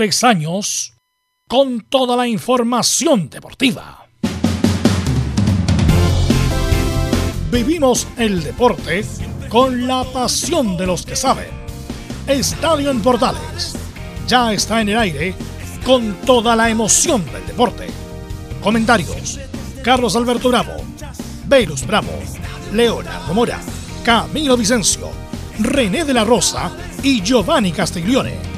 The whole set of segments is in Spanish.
Tres años con toda la información deportiva. Vivimos el deporte con la pasión de los que saben. Estadio en Portales ya está en el aire con toda la emoción del deporte. Comentarios: Carlos Alberto Bravo, Velus Bravo, Leonardo Mora, Camilo Vicencio, René de la Rosa y Giovanni Castiglione.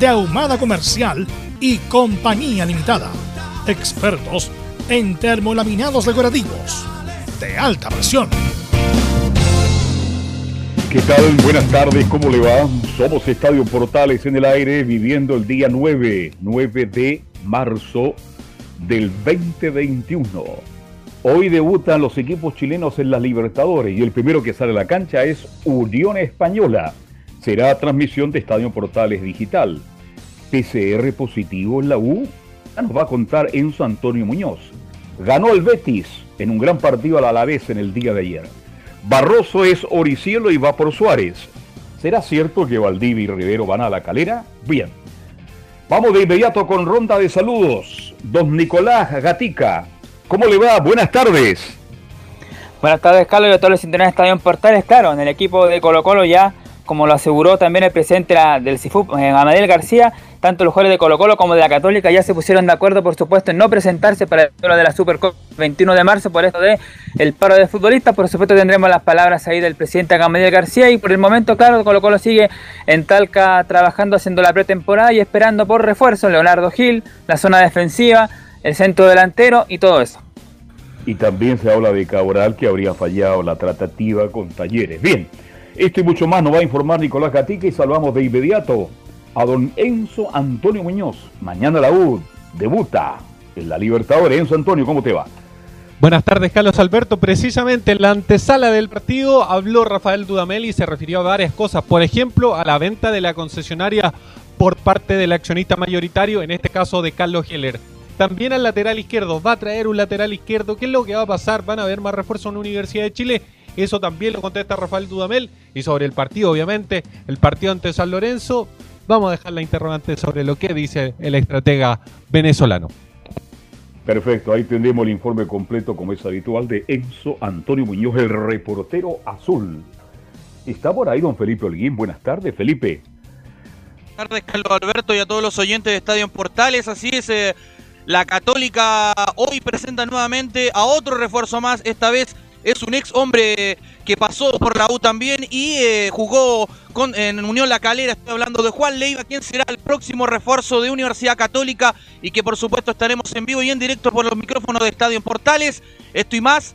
de Ahumada Comercial y Compañía Limitada. Expertos en termolaminados decorativos de alta presión. ¿Qué tal? Buenas tardes, ¿cómo le va? Somos Estadio Portales en el aire, viviendo el día 9, 9 de marzo del 2021. Hoy debutan los equipos chilenos en las Libertadores y el primero que sale a la cancha es Unión Española. Será transmisión de Estadio Portales Digital. PCR positivo en la U. Ya nos va a contar Enzo Antonio Muñoz. Ganó el Betis en un gran partido a la Alavés en el día de ayer. Barroso es Oricielo y va por Suárez. ¿Será cierto que Valdivia y Rivero van a la calera? Bien. Vamos de inmediato con ronda de saludos. Don Nicolás Gatica, ¿cómo le va? Buenas tardes. Buenas tardes, Carlos, y a todos los de Estadio Portales. Claro, en el equipo de Colo Colo ya, como lo aseguró también el presidente del CIFUP, eh, Amadel García, tanto los jugadores de Colo Colo como de la Católica ya se pusieron de acuerdo, por supuesto, en no presentarse para el de la Supercopa 21 de marzo por esto de el paro de futbolistas. Por supuesto tendremos las palabras ahí del presidente Gamaliel García y por el momento, claro, Colo Colo sigue en Talca trabajando, haciendo la pretemporada y esperando por refuerzo Leonardo Gil, la zona defensiva, el centro delantero y todo eso. Y también se habla de Cabral que habría fallado la tratativa con Talleres. Bien, esto y mucho más nos va a informar Nicolás Gatica y salvamos de inmediato a don Enzo Antonio Muñoz. Mañana la U debuta en la Libertadores. Enzo Antonio, ¿cómo te va? Buenas tardes, Carlos Alberto. Precisamente en la antesala del partido habló Rafael Dudamel y se refirió a varias cosas. Por ejemplo, a la venta de la concesionaria por parte del accionista mayoritario, en este caso de Carlos Heller. También al lateral izquierdo. Va a traer un lateral izquierdo. ¿Qué es lo que va a pasar? ¿Van a haber más refuerzos en la Universidad de Chile? Eso también lo contesta Rafael Dudamel. Y sobre el partido, obviamente, el partido ante San Lorenzo, vamos a dejar la interrogante sobre lo que dice el estratega venezolano. Perfecto, ahí tendremos el informe completo, como es habitual, de Enzo Antonio Muñoz, el reportero azul. Está por ahí don Felipe Holguín. Buenas tardes, Felipe. Buenas tardes, Carlos Alberto, y a todos los oyentes de Estadio en Portales. Así es, eh, la Católica hoy presenta nuevamente a otro refuerzo más, esta vez es un ex hombre que pasó por la U también y eh, jugó en Unión La Calera. Estoy hablando de Juan Leiva, quien será el próximo refuerzo de Universidad Católica y que por supuesto estaremos en vivo y en directo por los micrófonos de Estadio Portales. Esto y más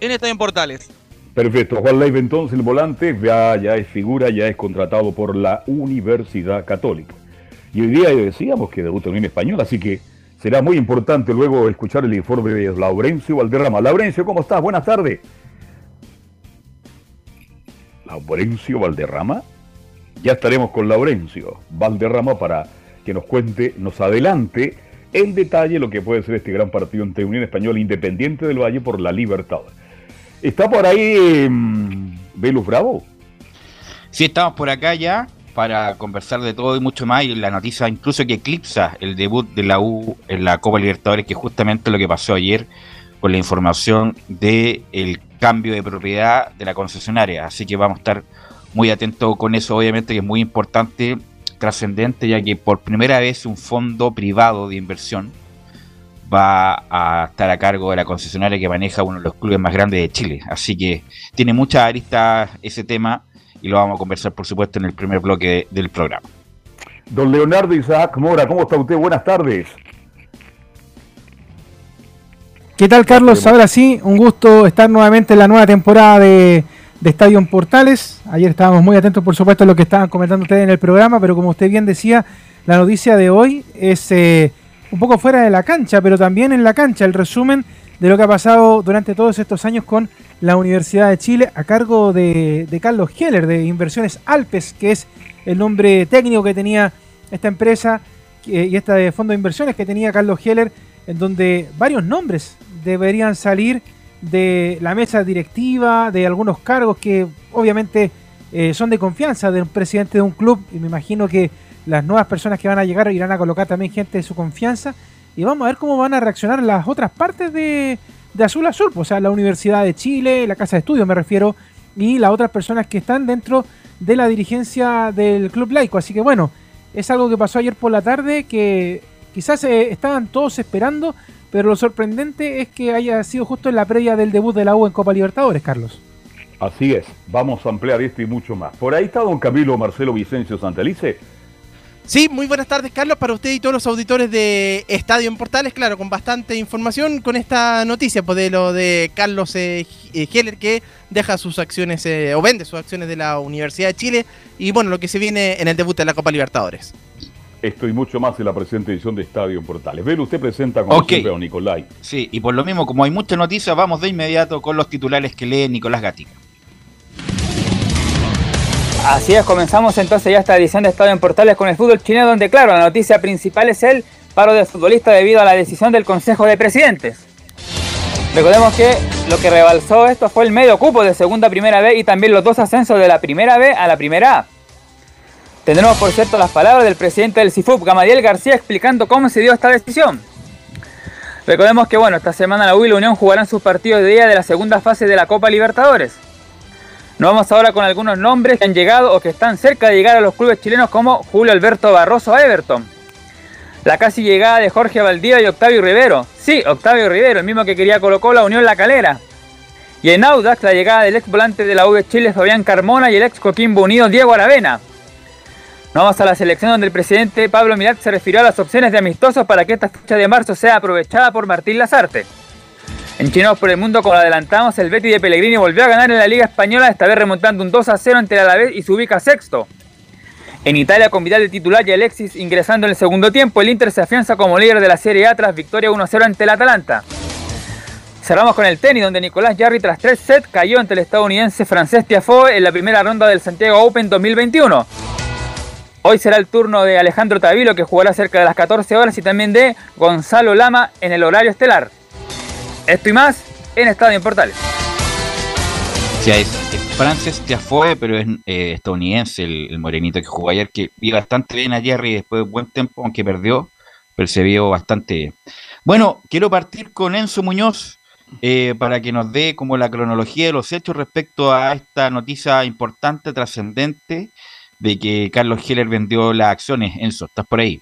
en Estadio Portales. Perfecto, Juan Leiva entonces el volante ya, ya es figura, ya es contratado por la Universidad Católica. Y hoy día decíamos que debuta en Unión Española, así que será muy importante luego escuchar el informe de Laurencio Valderrama. Laurencio, ¿cómo estás? Buenas tardes. Laurencio Valderrama. Ya estaremos con Laurencio Valderrama para que nos cuente, nos adelante en detalle lo que puede ser este gran partido entre Unión Española Independiente del Valle por la Libertad. ¿Está por ahí um, Velus Bravo? Sí, estamos por acá ya para conversar de todo y mucho más y la noticia incluso que eclipsa el debut de la U en la Copa Libertadores, que justamente lo que pasó ayer con la información del el cambio de propiedad de la concesionaria. Así que vamos a estar muy atentos con eso, obviamente que es muy importante, trascendente, ya que por primera vez un fondo privado de inversión va a estar a cargo de la concesionaria que maneja uno de los clubes más grandes de Chile. Así que tiene muchas aristas ese tema y lo vamos a conversar, por supuesto, en el primer bloque del programa. Don Leonardo Isaac Mora, ¿cómo está usted? Buenas tardes. ¿Qué tal, Carlos? Ahora sí, un gusto estar nuevamente en la nueva temporada de, de Estadio en Portales. Ayer estábamos muy atentos, por supuesto, a lo que estaban comentando ustedes en el programa, pero como usted bien decía, la noticia de hoy es eh, un poco fuera de la cancha, pero también en la cancha, el resumen de lo que ha pasado durante todos estos años con la Universidad de Chile a cargo de, Carlos Heller de Inversiones Alpes, que es el nombre técnico que tenía esta empresa y este fondo de inversiones que tenía Carlos Heller, en donde varios nombres deberían salir de la mesa directiva, de algunos cargos que obviamente eh, son de confianza de un presidente de un club y me imagino que las nuevas personas que van a llegar irán a colocar también gente de su confianza y vamos a ver cómo van a reaccionar las otras partes de, Azul Azul, pues, o sea, la Universidad de Chile, la Casa de Estudios me refiero, y las otras personas que están dentro de la dirigencia del Club Laico. Así que bueno, es algo que pasó ayer por la tarde que quizás eh, estaban todos esperando, pero lo sorprendente es que haya sido justo en la previa del debut de la U en Copa Libertadores, Carlos. Así es, vamos a ampliar esto y mucho más. Por ahí está don Camilo Marcelo Vicencio Santelice Sí, muy buenas tardes, Carlos, para usted y todos los auditores de Estadio en Portales, claro, con bastante información con esta noticia, pues de lo de Carlos eh, eh, Heller, que deja sus acciones eh, o vende sus acciones de la Universidad de Chile y bueno, lo que se viene en el debut de la Copa Libertadores. Esto y mucho más en la presente edición de Estadio en Portales. Velo, usted presenta como okay. siempre a Nicolai. Sí, y por lo mismo, como hay muchas noticias, vamos de inmediato con los titulares que lee Nicolás Gatica. Así es, comenzamos entonces ya esta edición de Estadio en Portales con el fútbol chino, donde claro, la noticia principal es el paro de futbolistas debido a la decisión del Consejo de Presidentes. Recordemos que lo que rebalsó esto fue el medio cupo de segunda primera B y también los dos ascensos de la primera B a la primera A. Tendremos por cierto las palabras del presidente del CIFUP, Gamadiel García, explicando cómo se dio esta decisión. Recordemos que bueno, esta semana la U y la Unión jugarán sus partidos de día de la segunda fase de la Copa Libertadores. Nos vamos ahora con algunos nombres que han llegado o que están cerca de llegar a los clubes chilenos como Julio Alberto Barroso a Everton. La casi llegada de Jorge Valdía y Octavio Rivero. Sí, Octavio Rivero, el mismo que quería colocó la Unión La Calera. Y en Audax la llegada del ex volante de la U de Chile Fabián Carmona y el ex Coquimbo Unido Diego Aravena. Nos vamos a la selección donde el presidente Pablo Mirat se refirió a las opciones de amistosos para que esta fecha de marzo sea aprovechada por Martín Lazarte. En Chinos por el Mundo, como adelantamos, el Betty de Pellegrini volvió a ganar en la Liga Española, esta vez remontando un 2 a 0 ante el Alavés y se ubica sexto. En Italia, con Vidal de titular y Alexis ingresando en el segundo tiempo, el Inter se afianza como líder de la Serie A tras victoria 1-0 ante el Atalanta. Cerramos con el tenis, donde Nicolás Jarry tras tres sets cayó ante el estadounidense francés Tiafoe en la primera ronda del Santiago Open 2021. Hoy será el turno de Alejandro Tavilo, que jugará cerca de las 14 horas, y también de Gonzalo Lama en el horario estelar. Esto y más en Estadio en Portales. Sí, es, Francis fue, pero es eh, estadounidense el, morenito que jugó ayer, que vi bastante bien a Jerry después de buen tiempo, aunque perdió, pero se vio bastante bien. Bueno, quiero partir con Enzo Muñoz eh, para que nos dé como la cronología de los hechos respecto a esta noticia importante, trascendente, de que Carlos Heller vendió las acciones. Enzo, ¿estás por ahí?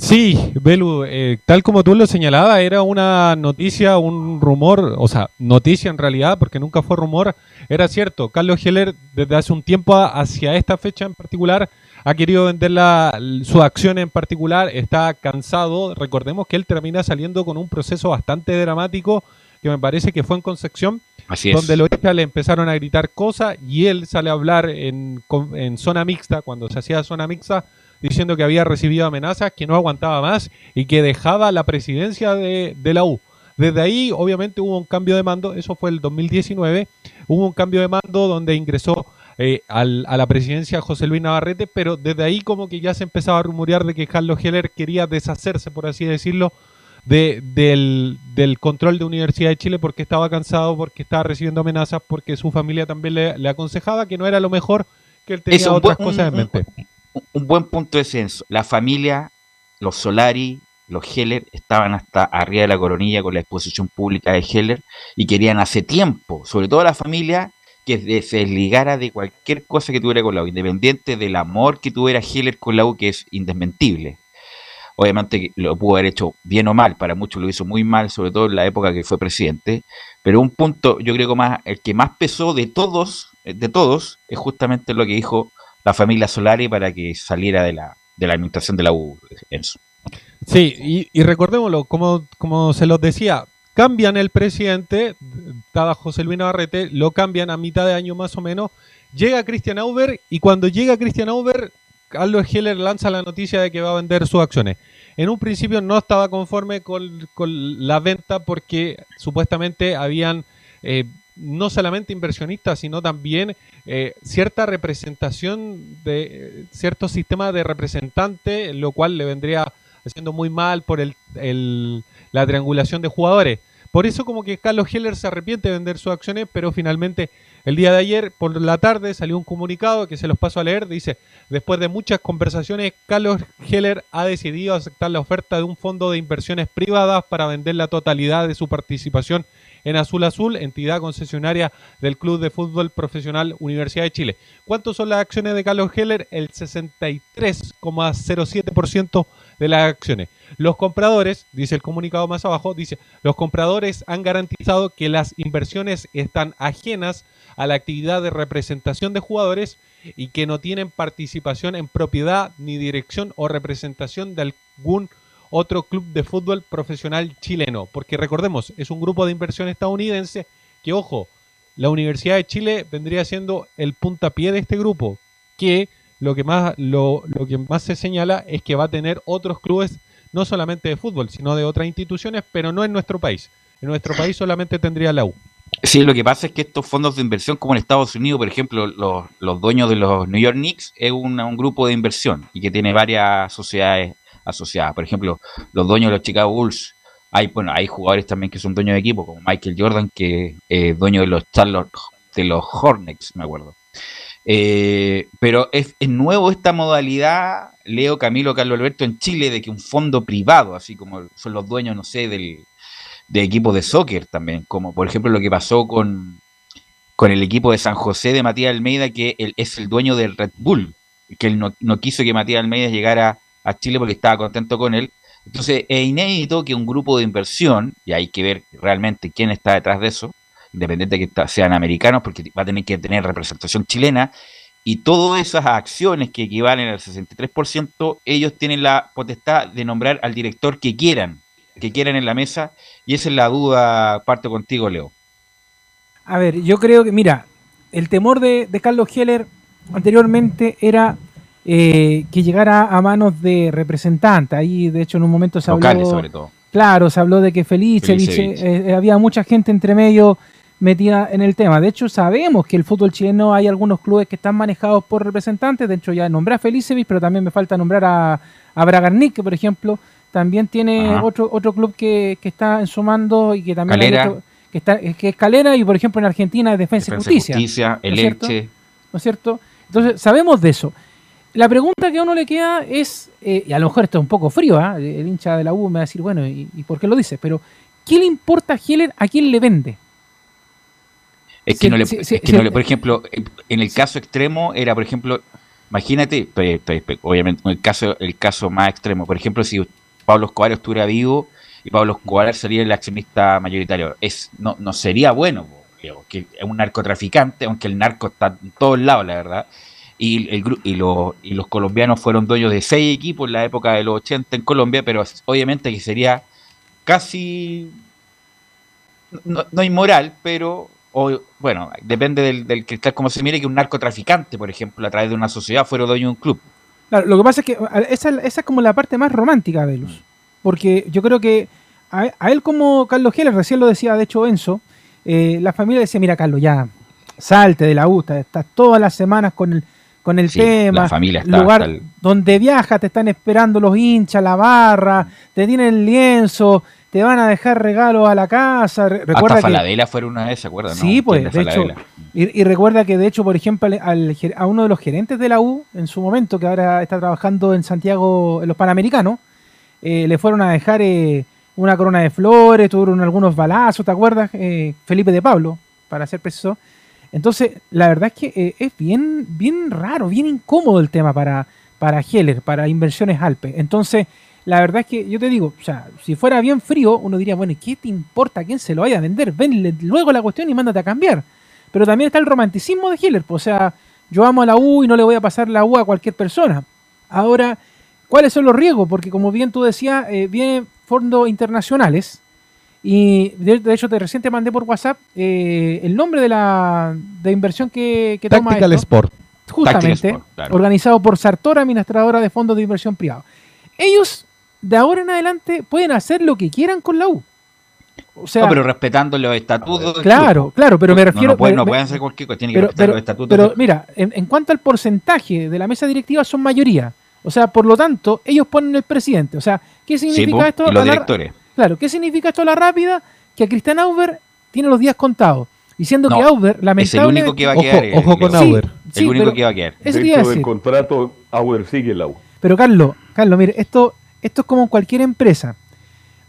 Sí, Belu, eh, tal como tú lo señalabas, era una noticia, un rumor, o sea, noticia en realidad, porque nunca fue rumor, era cierto. Carlos Heller, desde hace un tiempo hacia esta fecha en particular, ha querido vender la, su acción en particular, está cansado. Recordemos que él termina saliendo con un proceso bastante dramático, que me parece que fue en Concepción, donde los hijas le empezaron a gritar cosas y él sale a hablar en, en zona mixta, cuando se hacía zona mixta diciendo que había recibido amenazas, que no aguantaba más y que dejaba la presidencia de, la U. Desde ahí, obviamente, hubo un cambio de mando, eso fue el 2019, hubo un cambio de mando donde ingresó eh, a la presidencia José Luis Navarrete, pero desde ahí como que ya se empezaba a rumorear de que Carlos Heller quería deshacerse, por así decirlo, de, del, control de Universidad de Chile porque estaba cansado, porque estaba recibiendo amenazas, porque su familia también le, aconsejaba que no era lo mejor, que él tenía otras cosas en mente. un buen punto de censo. La familia, los Solari, los Heller, estaban hasta arriba de la coronilla con la exposición pública de Heller y querían hace tiempo, sobre todo la familia, que se desligara de cualquier cosa que tuviera con la U, independiente del amor que tuviera Heller con la U, que es indesmentible. Obviamente lo pudo haber hecho bien o mal, para muchos lo hizo muy mal, sobre todo en la época que fue presidente, pero un punto, yo creo que más, el que más pesó de todos, de todos, es justamente lo que dijo la familia Solari para que saliera de la, de la administración de la U. Sí, y, recordémoslo, como, como se los decía, cambian el presidente, estaba José Luis Navarrete, lo cambian a mitad de año más o menos, llega Cristian Auber y cuando llega Cristian Auber Carlos Heller lanza la noticia de que va a vender sus acciones. En un principio no estaba conforme con, con la venta porque supuestamente habían eh, no solamente inversionistas, sino también eh, cierta representación de eh, cierto sistema de representante, lo cual le vendría haciendo muy mal por el, el, la triangulación de jugadores. Por eso como que Carlos Heller se arrepiente de vender sus acciones, pero finalmente el día de ayer por la tarde salió un comunicado que se los paso a leer. Dice, después de muchas conversaciones, Carlos Heller ha decidido aceptar la oferta de un fondo de inversiones privadas para vender la totalidad de su participación en Azul Azul, entidad concesionaria del Club de Fútbol Profesional Universidad de Chile. ¿Cuántos son las acciones de Carlos Heller? El 63,07% de las acciones. Los compradores, dice el comunicado más abajo, dice, los compradores han garantizado que las inversiones están ajenas a la actividad de representación de jugadores y que no tienen participación en propiedad ni dirección o representación de algún otro club de fútbol profesional chileno. Porque recordemos, es un grupo de inversión estadounidense que, ojo, la Universidad de Chile vendría siendo el puntapié de este grupo, que lo que más, lo, lo que más se señala es que va a tener otros clubes, no solamente de fútbol, sino de otras instituciones, pero no en nuestro país. En nuestro país solamente tendría la U. Sí, lo que pasa es que estos fondos de inversión, como en Estados Unidos, por ejemplo, los, los dueños de los New York Knicks, es un grupo de inversión y que tiene varias sociedades asociadas. Por ejemplo, los dueños de los Chicago Bulls, hay, bueno, hay jugadores también que son dueños de equipo, como Michael Jordan, que es dueño de los Charlotte, de los Hornets, me acuerdo. Eh, pero es, es nuevo esta modalidad, Leo, Camilo, Carlos Alberto, en Chile, de que un fondo privado, así como son los dueños, no sé, del, de equipos de soccer también, como por ejemplo lo que pasó con, con el equipo de San José de Matías Almeida, que él es el dueño del Red Bull, que él no, no quiso que Matías Almeida llegara a Chile porque estaba contento con él. Entonces es inédito que un grupo de inversión, y hay que ver realmente quién está detrás de eso, independiente de que sean americanos, porque va a tener que tener representación chilena, y todas esas acciones que equivalen al 63%, ellos tienen la potestad de nombrar al director que quieran, que quieran en la mesa, y esa es la duda, parto contigo, Leo. A ver, yo creo que, mira, el temor de, de Carlos Heller anteriormente era eh, que llegara a manos de representantes. Ahí, de hecho, en un momento se Locales, habló. sobre todo. Claro, se habló de que Felicevich, eh, eh, había mucha gente entre medio metida en el tema. De hecho, sabemos que el fútbol chileno hay algunos clubes que están manejados por representantes. De hecho, ya nombré a Felicevich, pero también me falta nombrar a, a Bragarnik, que, por ejemplo, también tiene Ajá. otro otro club que, que está en su mando y que también Calera. otro- que está que es Calera y por ejemplo en Argentina es Defensa, Defensa y Justicia, Justicia, el ¿no? Elche. ¿no es cierto? Entonces, sabemos de eso. La pregunta que a uno le queda es, eh, y a lo mejor esto es un poco frío, ¿ah? el hincha de la U me va a decir, bueno, ¿y, y por qué lo dices? Pero, ¿qué le importa a Heller a quién le vende? Es Sí, que no le, sí, es sí, que sí. no le- por ejemplo, en el caso extremo era, por ejemplo, imagínate, obviamente el caso, el caso más extremo, por ejemplo, si Pablo Escobar estuviera vivo y Pablo Escobar sería el accionista mayoritario, es no, no sería bueno, Leo, que es un narcotraficante, aunque el narco está en todos lados, la verdad. Y, el, y, los, y los colombianos fueron dueños de seis equipos en la época de los 80 en Colombia, pero obviamente que sería casi no, no inmoral, pero o, bueno, depende del, del cristal como se mire que un narcotraficante, por ejemplo, a través de una sociedad fuera dueño de un club. Claro, lo que pasa es que esa, esa es como la parte más romántica de Velus. Porque yo creo que a, a él como Carlos Heller, recién lo decía de hecho Enzo, eh, la familia decía, mira Carlos, ya salte de la U, estás estás todas las semanas con el, con el Sí, tema, la familia está lugar el- donde viajas te están esperando los hinchas, la barra, te tienen el lienzo, te van a dejar regalos a la casa. Re- recuerda Hasta que, Falabella fuera una vez, ¿se acuerdan? Sí, no? pues, ¿Quién de hecho, Falabella? y, y recuerda que de hecho, por ejemplo, al- a uno de los gerentes de la U en su momento, que ahora está trabajando en Santiago, en los Panamericanos, eh, le fueron a dejar eh, una corona de flores, tuvieron algunos balazos, ¿te acuerdas? Eh, Felipe de Pablo, para ser preciso. Entonces, la verdad es que eh, es bien, bien raro, bien incómodo el tema para, para Heller, para Inversiones Alpes. Entonces, la verdad es que yo te digo, o sea, si fuera bien frío, uno diría, bueno, ¿y ¿qué te importa quién se lo vaya a vender? Venle luego la cuestión y mándate a cambiar. Pero también está el romanticismo de Heller, pues, o sea, yo amo a la U y no le voy a pasar la U a cualquier persona. Ahora, ¿cuáles son los riesgos? Porque como bien tú decías, eh, vienen fondos internacionales y de, de hecho te recién te mandé por WhatsApp eh, el nombre de la de inversión que, que toma Tactical esto. Sport. justamente, Sport, claro. organizado por Sartor, administradora de fondos de inversión privada. Ellos, de ahora en adelante, pueden hacer lo que quieran con la U. O sea, no, pero respetando los estatutos. claro, club. claro, pero me refiero... No, pueden, me- no pueden hacer cualquier cosa, tienen que pero, respetar pero- los estatutos. pero mira, en, en cuanto al porcentaje de la mesa directiva son mayoría. O sea, por lo tanto, ellos ponen el presidente. O sea, ¿qué significa esto? y los directores. Claro, ¿qué significa esto a la rápida? Que a Cristian Auber tiene los días contados. Diciendo No, que Auber, Es el lamentablemente... único que va a Ojo, quedar. eh, ojo con. Sí, Auber. sí, el único que va a quedar. Eso a Dentro del decir. contrato, Auer sigue en la U. Pero Carlos, Carlos, mire, esto, esto es como en cualquier empresa.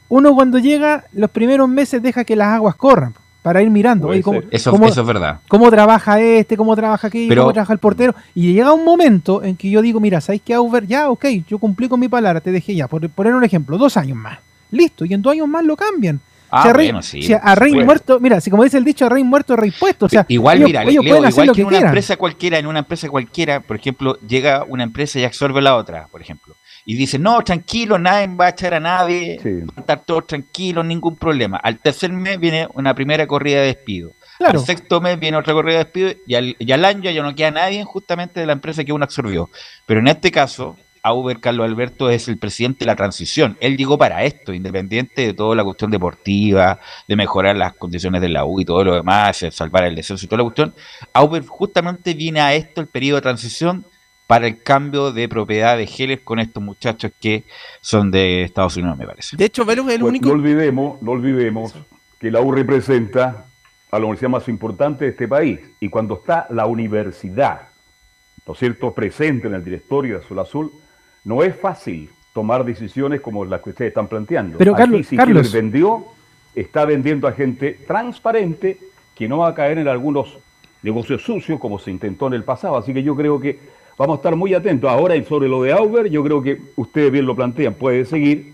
Uno cuando llega, los primeros meses deja que las aguas corran para ir mirando. Oye, ¿cómo, ser. Eso, cómo- eso es verdad. cómo trabaja este, cómo trabaja aquello, Pero- cómo trabaja el portero. Y llega un momento en que yo digo, mira, ¿sabéis que Auber? Ya, ok, yo cumplí con mi palabra, te dejé ya. Por poner un ejemplo, dos años más. Listo, y en dos años más lo cambian. Ah, rey, bueno, sí. si a rey Bueno. muerto, mira, si como dice el dicho, a rey muerto, rey puesto. O sea, igual, ellos, mira, ellos Leo, pueden hacer igual lo que que en una quieran. empresa cualquiera, en una empresa cualquiera, por ejemplo, llega una empresa y absorbe la otra, por ejemplo. Y dice, no, tranquilo, nadie va a echar a nadie, Sí. van a estar todos tranquilos, ningún problema. Al tercer mes viene una primera corrida de despido. Claro. Al sexto mes viene otra corrida de despido y al, y al año ya no queda nadie justamente de la empresa que uno absorbió. Pero en este caso, Auber Carlos Alberto es el presidente de la transición. Él llegó para esto, independiente de toda la cuestión deportiva, de mejorar las condiciones de la U y todo lo demás, de salvar el descenso y toda la cuestión. Auber justamente viene a esto, el periodo de transición, para el cambio de propiedad de Heller con estos muchachos que son de Estados Unidos, me parece. De hecho, Velus es el Pues único. No olvidemos, no olvidemos que la U representa a la universidad más importante de este país. Y cuando está la universidad, ¿no es cierto?, presente en el directorio de Azul Azul, no es fácil tomar decisiones como las que ustedes están planteando. Pero, Aquí, Carlos- si Carlos. Vendió, está vendiendo a gente transparente que no va a caer en algunos negocios sucios como se intentó en el pasado. Así que yo creo que vamos a estar muy atentos. Ahora, y sobre lo de Auber, yo creo que ustedes bien lo plantean, puede seguir.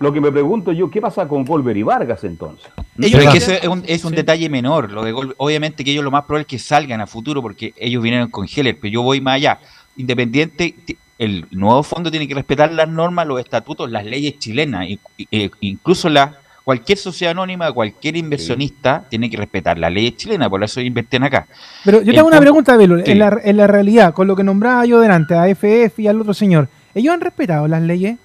Lo que me pregunto yo, ¿qué pasa con Golver y Vargas entonces? Ellos es que quieren- ese es un, es un Sí. detalle menor. Lo de Gol- obviamente que ellos lo más probable es que salgan a futuro porque ellos vinieron con Heller, pero yo voy más allá. Independiente, el nuevo fondo tiene que respetar las normas, los estatutos, las leyes chilenas, eh, incluso la cualquier sociedad anónima, cualquier inversionista tiene que respetar las leyes chilenas, por eso invierten acá. Pero yo tengo una pregunta, Velo. Sí. En, la, en la realidad, con lo que nombraba yo delante, a FF y al otro señor, ¿ellos han respetado las leyes?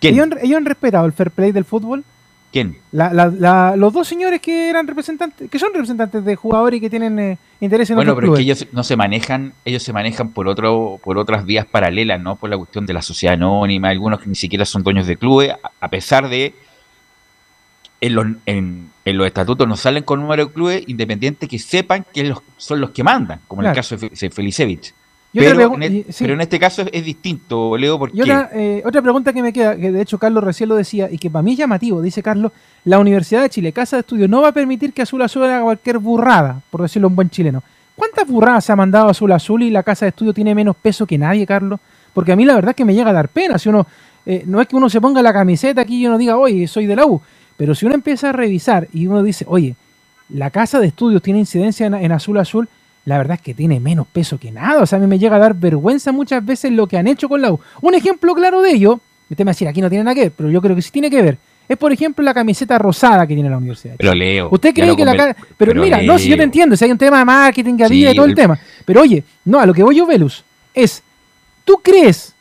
¿Quién? ¿Ellos han, ellos han respetado el fair play del fútbol? ¿Quién? La- la- la- los dos señores que eran representantes, que son representantes de jugadores y que tienen eh, interés en Bueno, otros pero es que clubes. ellos no se manejan, ellos se manejan por otro, por otras vías paralelas, ¿no? Por la cuestión de la sociedad anónima, algunos que ni siquiera son dueños de clubes, a- pesar de en los, en, en los estatutos no salen con número de clubes independientes que sepan que los, son los que mandan, como en el caso de Felicevich. Pero, en, e- y- sí. pero en este caso es, es distinto, Leo, porque Y otra, eh, otra pregunta que me queda, que de hecho Carlos recién lo decía, y que para mí es llamativo, dice Carlos, la Universidad de Chile, Casa de Estudio, no va a permitir que Azul Azul haga cualquier burrada, por decirlo en buen chileno. ¿Cuántas burradas se ha mandado Azul Azul y la Casa de Estudio tiene menos peso que nadie, Carlos? Porque a mí la verdad es que me llega a dar pena. Si uno, eh, no es que uno se ponga la camiseta aquí y uno diga, oye, soy de la U, pero si uno empieza a revisar y uno dice, oye, la Casa de Estudios tiene incidencia en, en Azul Azul, la verdad es que tiene menos peso que nada. O sea, a mí me llega a dar vergüenza muchas veces lo que han hecho con la U. Un ejemplo claro de ello, usted me va a decir, aquí no tiene nada que ver, pero yo creo que sí tiene que ver. Es, por ejemplo, la camiseta rosada que tiene la universidad. pero. Leo. ¿Usted cree que la conver- ca- Pero, mira, no, si yo te entiendo, si hay un tema de marketing, de vida Sí, y todo el el- tema. Pero oye, no, a lo que voy yo, Velus, es, ¿tú crees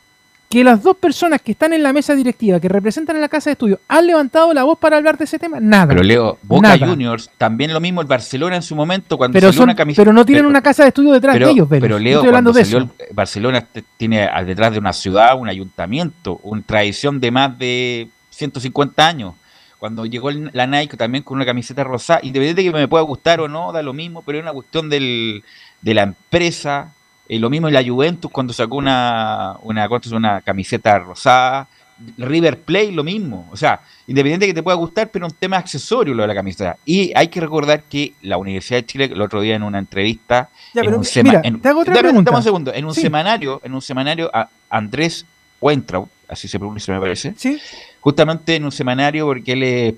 que las dos personas que están en la mesa directiva, que representan a la casa de estudio, han levantado la voz para hablar de ese tema? Nada. Pero Leo, Boca Nada. Juniors, también lo mismo el Barcelona en su momento cuando pero, salió son- una camiseta. pero no tienen pero- una casa de estudio detrás pero, de ellos, Velus. pero Leo, cuando de salió el- Barcelona tiene detrás de una ciudad, un ayuntamiento, una tradición de más de 150 años. Cuando llegó la Nike también con una camiseta rosada, independiente de que me pueda gustar o no, da lo mismo, pero es una cuestión del, de la empresa. Eh, lo mismo en la Juventus cuando sacó una, una, una camiseta rosada. River Plate lo mismo. O sea, independiente de que te pueda gustar, pero un tema accesorio lo de la camiseta. Y hay que recordar que la Universidad de Chile, el otro día en una entrevista, Ya, en un mira, sema- en- te hago otra pregunta. un segundo. En un Sí. semanario, en un semanario, a- Andrés Weintraub, así se pronuncia me parece, ¿Sí? justamente en un semanario, porque él es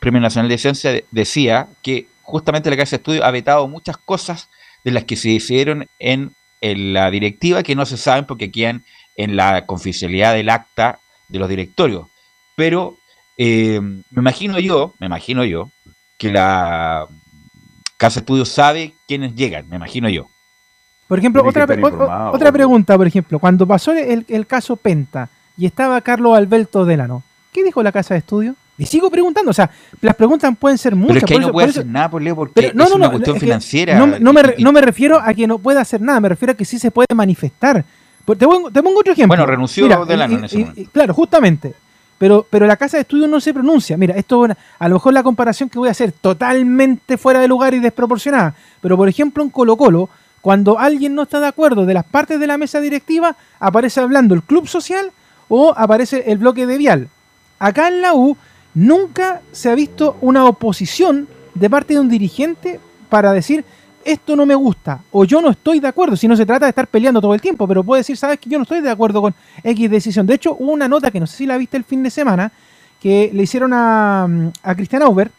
Premio Nacional de Ciencia, de- decía que justamente la Casa de Estudio ha vetado muchas cosas de las que se decidieron en, en la directiva que no se saben porque quedan en la confidencialidad del acta de los directorios. Pero eh, me imagino yo, me imagino yo, que la Casa de Estudio sabe quiénes llegan, me imagino yo. Por ejemplo, otra, o- o- otra pregunta, por ejemplo, cuando pasó el, el caso Penta y estaba Carlos Alberto Delano, ¿qué dijo la casa de estudio? Y sigo preguntando, o sea, las preguntas pueden ser muchas. Pero es que ahí no eso- puede por eso- hacer nada por Leo porque pero- no, es no, una no, cuestión es que financiera. No, me- no me, re- y- y- no me refiero a que no pueda hacer nada, me refiero a que sí se puede manifestar. Te pongo, te pongo otro ejemplo. Bueno, renunció Delano y- en ese y- momento. y- Claro, justamente. Pero, pero la casa de estudio no se pronuncia. Mira, esto a lo mejor la comparación que voy a hacer totalmente fuera de lugar y desproporcionada. Pero por ejemplo en Colo Colo, cuando alguien no está de acuerdo de las partes de la mesa directiva, aparece hablando el club social o aparece el bloque de Vial. Acá en la U nunca se ha visto una oposición de parte de un dirigente para decir esto no me gusta o yo no estoy de acuerdo, si no se trata de estar peleando todo el tiempo, pero puede decir, sabes que yo no estoy de acuerdo con X decisión. De hecho, hubo una nota que no sé si la viste el fin de semana, que le hicieron a, a Cristian Aubert,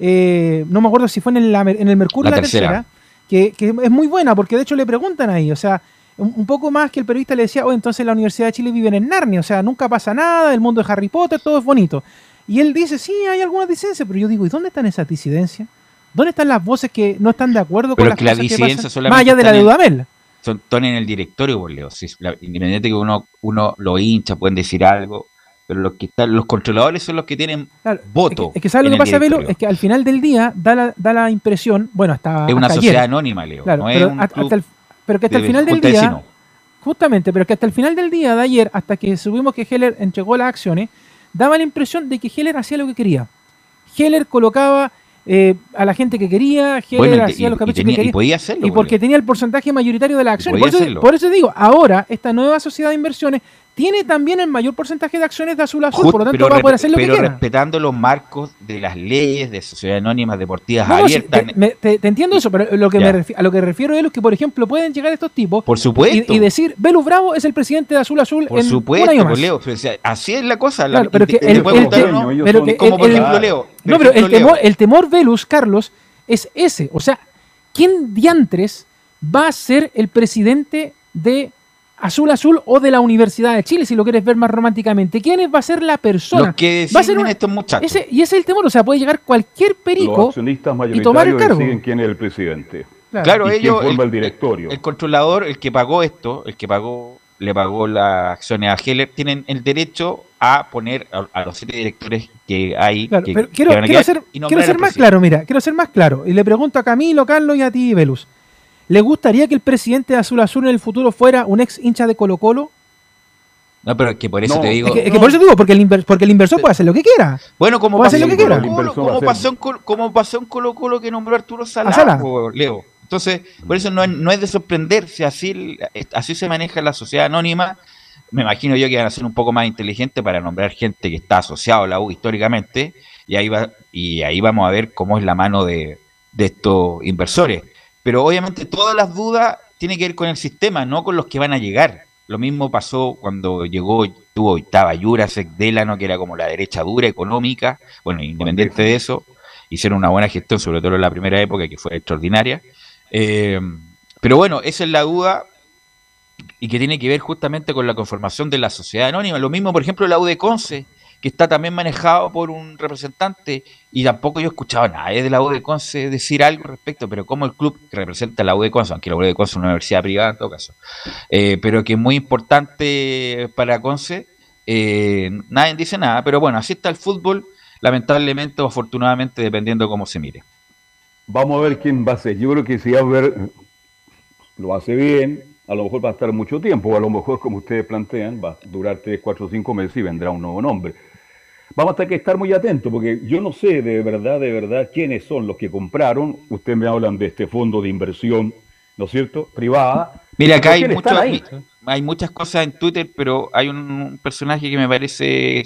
eh, no me acuerdo si fue en el, en el Mercurio La la tercera, tercera. que, que es muy buena, porque de hecho le preguntan ahí, o sea, un, un poco más que el periodista le decía, oh, entonces la Universidad de Chile vive en Narnia, o sea, nunca pasa nada, el mundo de Harry Potter, todo es bonito. Y él dice, sí, hay algunas disidencias, pero yo digo, ¿y dónde están esas disidencias? ¿Dónde están las voces que no están de acuerdo Pero con es que las la cosas que disidencia pasan? solamente Más allá de la está de en- Dudamel. son están en el directorio, por Leo. Si la- independiente que uno, uno lo hincha, pueden decir algo, pero los que están, los controladores son los que tienen Claro, voto. Es que, es que ¿sabes lo que pasa, Velo? Es que al final del día da la, da la impresión, bueno, hasta, es una hasta sociedad ayer, anónima, Leo. claro, no pero, es un hasta- club hasta el, pero que hasta el final del día, justamente, pero que hasta el final del día de ayer, hasta que subimos que Heller entregó las acciones, daba la impresión de que Heller hacía lo que quería. Heller colocaba eh, a la gente que quería, Heller Bueno, y- hacía y- los y caprichos que y quería. podía hacerlo, Y por porque tenía el porcentaje mayoritario de las acciones. Por eso, por eso digo, ahora esta nueva sociedad de inversiones tiene también el mayor porcentaje de acciones de azul a azul, Just- por lo tanto va a poder hacer lo que pero quiera. respetando los marcos de las leyes de sociedades anónimas deportivas No, no, sí, abiertas. te, me- te- te entiendo eso, pero lo que Ya. me refi- a lo que refiero es que, por ejemplo, pueden llegar estos tipos por supuesto. y, y decir, Velus Bravo es el presidente de Azul Azul por en supuesto, un año pues, más. Leo. o sea, así es la cosa. la- Claro, ellos pero son- que como el- por el- ejemplo Leo. No, pero el temor, el temor Velus, Carlos, es ese. O sea, ¿quién diantres va a ser el presidente de Azul Azul o de la Universidad de Chile, si lo quieres ver más románticamente? ¿Quién es- va a ser la persona? Los que va a ser una- estos muchachos. ese, y ese es el temor, o sea, puede llegar cualquier Los perico. accionistas tomar el mayoritarios cargo. deciden quién es el presidente. Claro, y quién ellos, forma el, el directorio. el controlador, el que pagó esto, el que pagó, le pagó las acciones a Heller, tienen el derecho a poner a, a los siete directores que hay. Claro, que, pero que quiero, van a quiero ser, y quiero ser más claro, mira, quiero ser más claro. Y le pregunto a Camilo, Carlos y a ti, Velus. ¿Le gustaría que el presidente de Azul Azul en el futuro fuera un ex hincha de Colo Colo? No, pero es que por eso No. te digo. Es que, es que no. por eso digo, porque el, inver- porque el inversor puede hacer lo que quiera. Bueno, como pasó, en que quiera. Colo Colo, inversor va como a pasó hacer- en Colo- como pasó en Colo Colo que nombró a Arturo Sala. po, Leo. Entonces, por eso no es, no es de sorprenderse, así, así se maneja la sociedad anónima. Me imagino yo que van a ser un poco más inteligentes para nombrar gente que está asociada a la U históricamente, y ahí va, y ahí vamos a ver cómo es la mano de, de estos inversores. Pero obviamente todas las dudas tienen que ver con el sistema, no con los que van a llegar. Lo mismo pasó cuando llegó, tuvo, estaba Jurasek, Delano, que era como la derecha dura económica. Bueno, independiente de eso, hicieron una buena gestión, sobre todo en la primera época, que fue extraordinaria. Eh, pero bueno, esa es la duda y que tiene que ver justamente con la conformación de la sociedad anónima. Lo mismo, por ejemplo, la U de Conce, que está también manejado por un representante, y tampoco yo he escuchado a nadie de la U de Conce decir algo al respecto, pero como el club que representa la U de Conce, aunque la U de Conce es una universidad privada en todo caso, eh, pero que es muy importante para Conce, eh, nadie dice nada, pero bueno, así está el fútbol, lamentablemente o afortunadamente, dependiendo de cómo se mire. Vamos a ver quién va a ser. Yo creo que si Albert lo hace bien, a lo mejor va a estar mucho tiempo, o a lo mejor, como ustedes plantean, va a durar 3, 4, 5 meses y vendrá un nuevo nombre. Vamos a tener que estar muy atentos, porque yo no sé de verdad, de verdad, quiénes son los que compraron. Ustedes me hablan de este fondo de inversión, ¿no es cierto? Privada. Mira, acá ¿Por hay, quién mucho- están ahí? hay muchas cosas en Twitter, pero hay un personaje que me parece,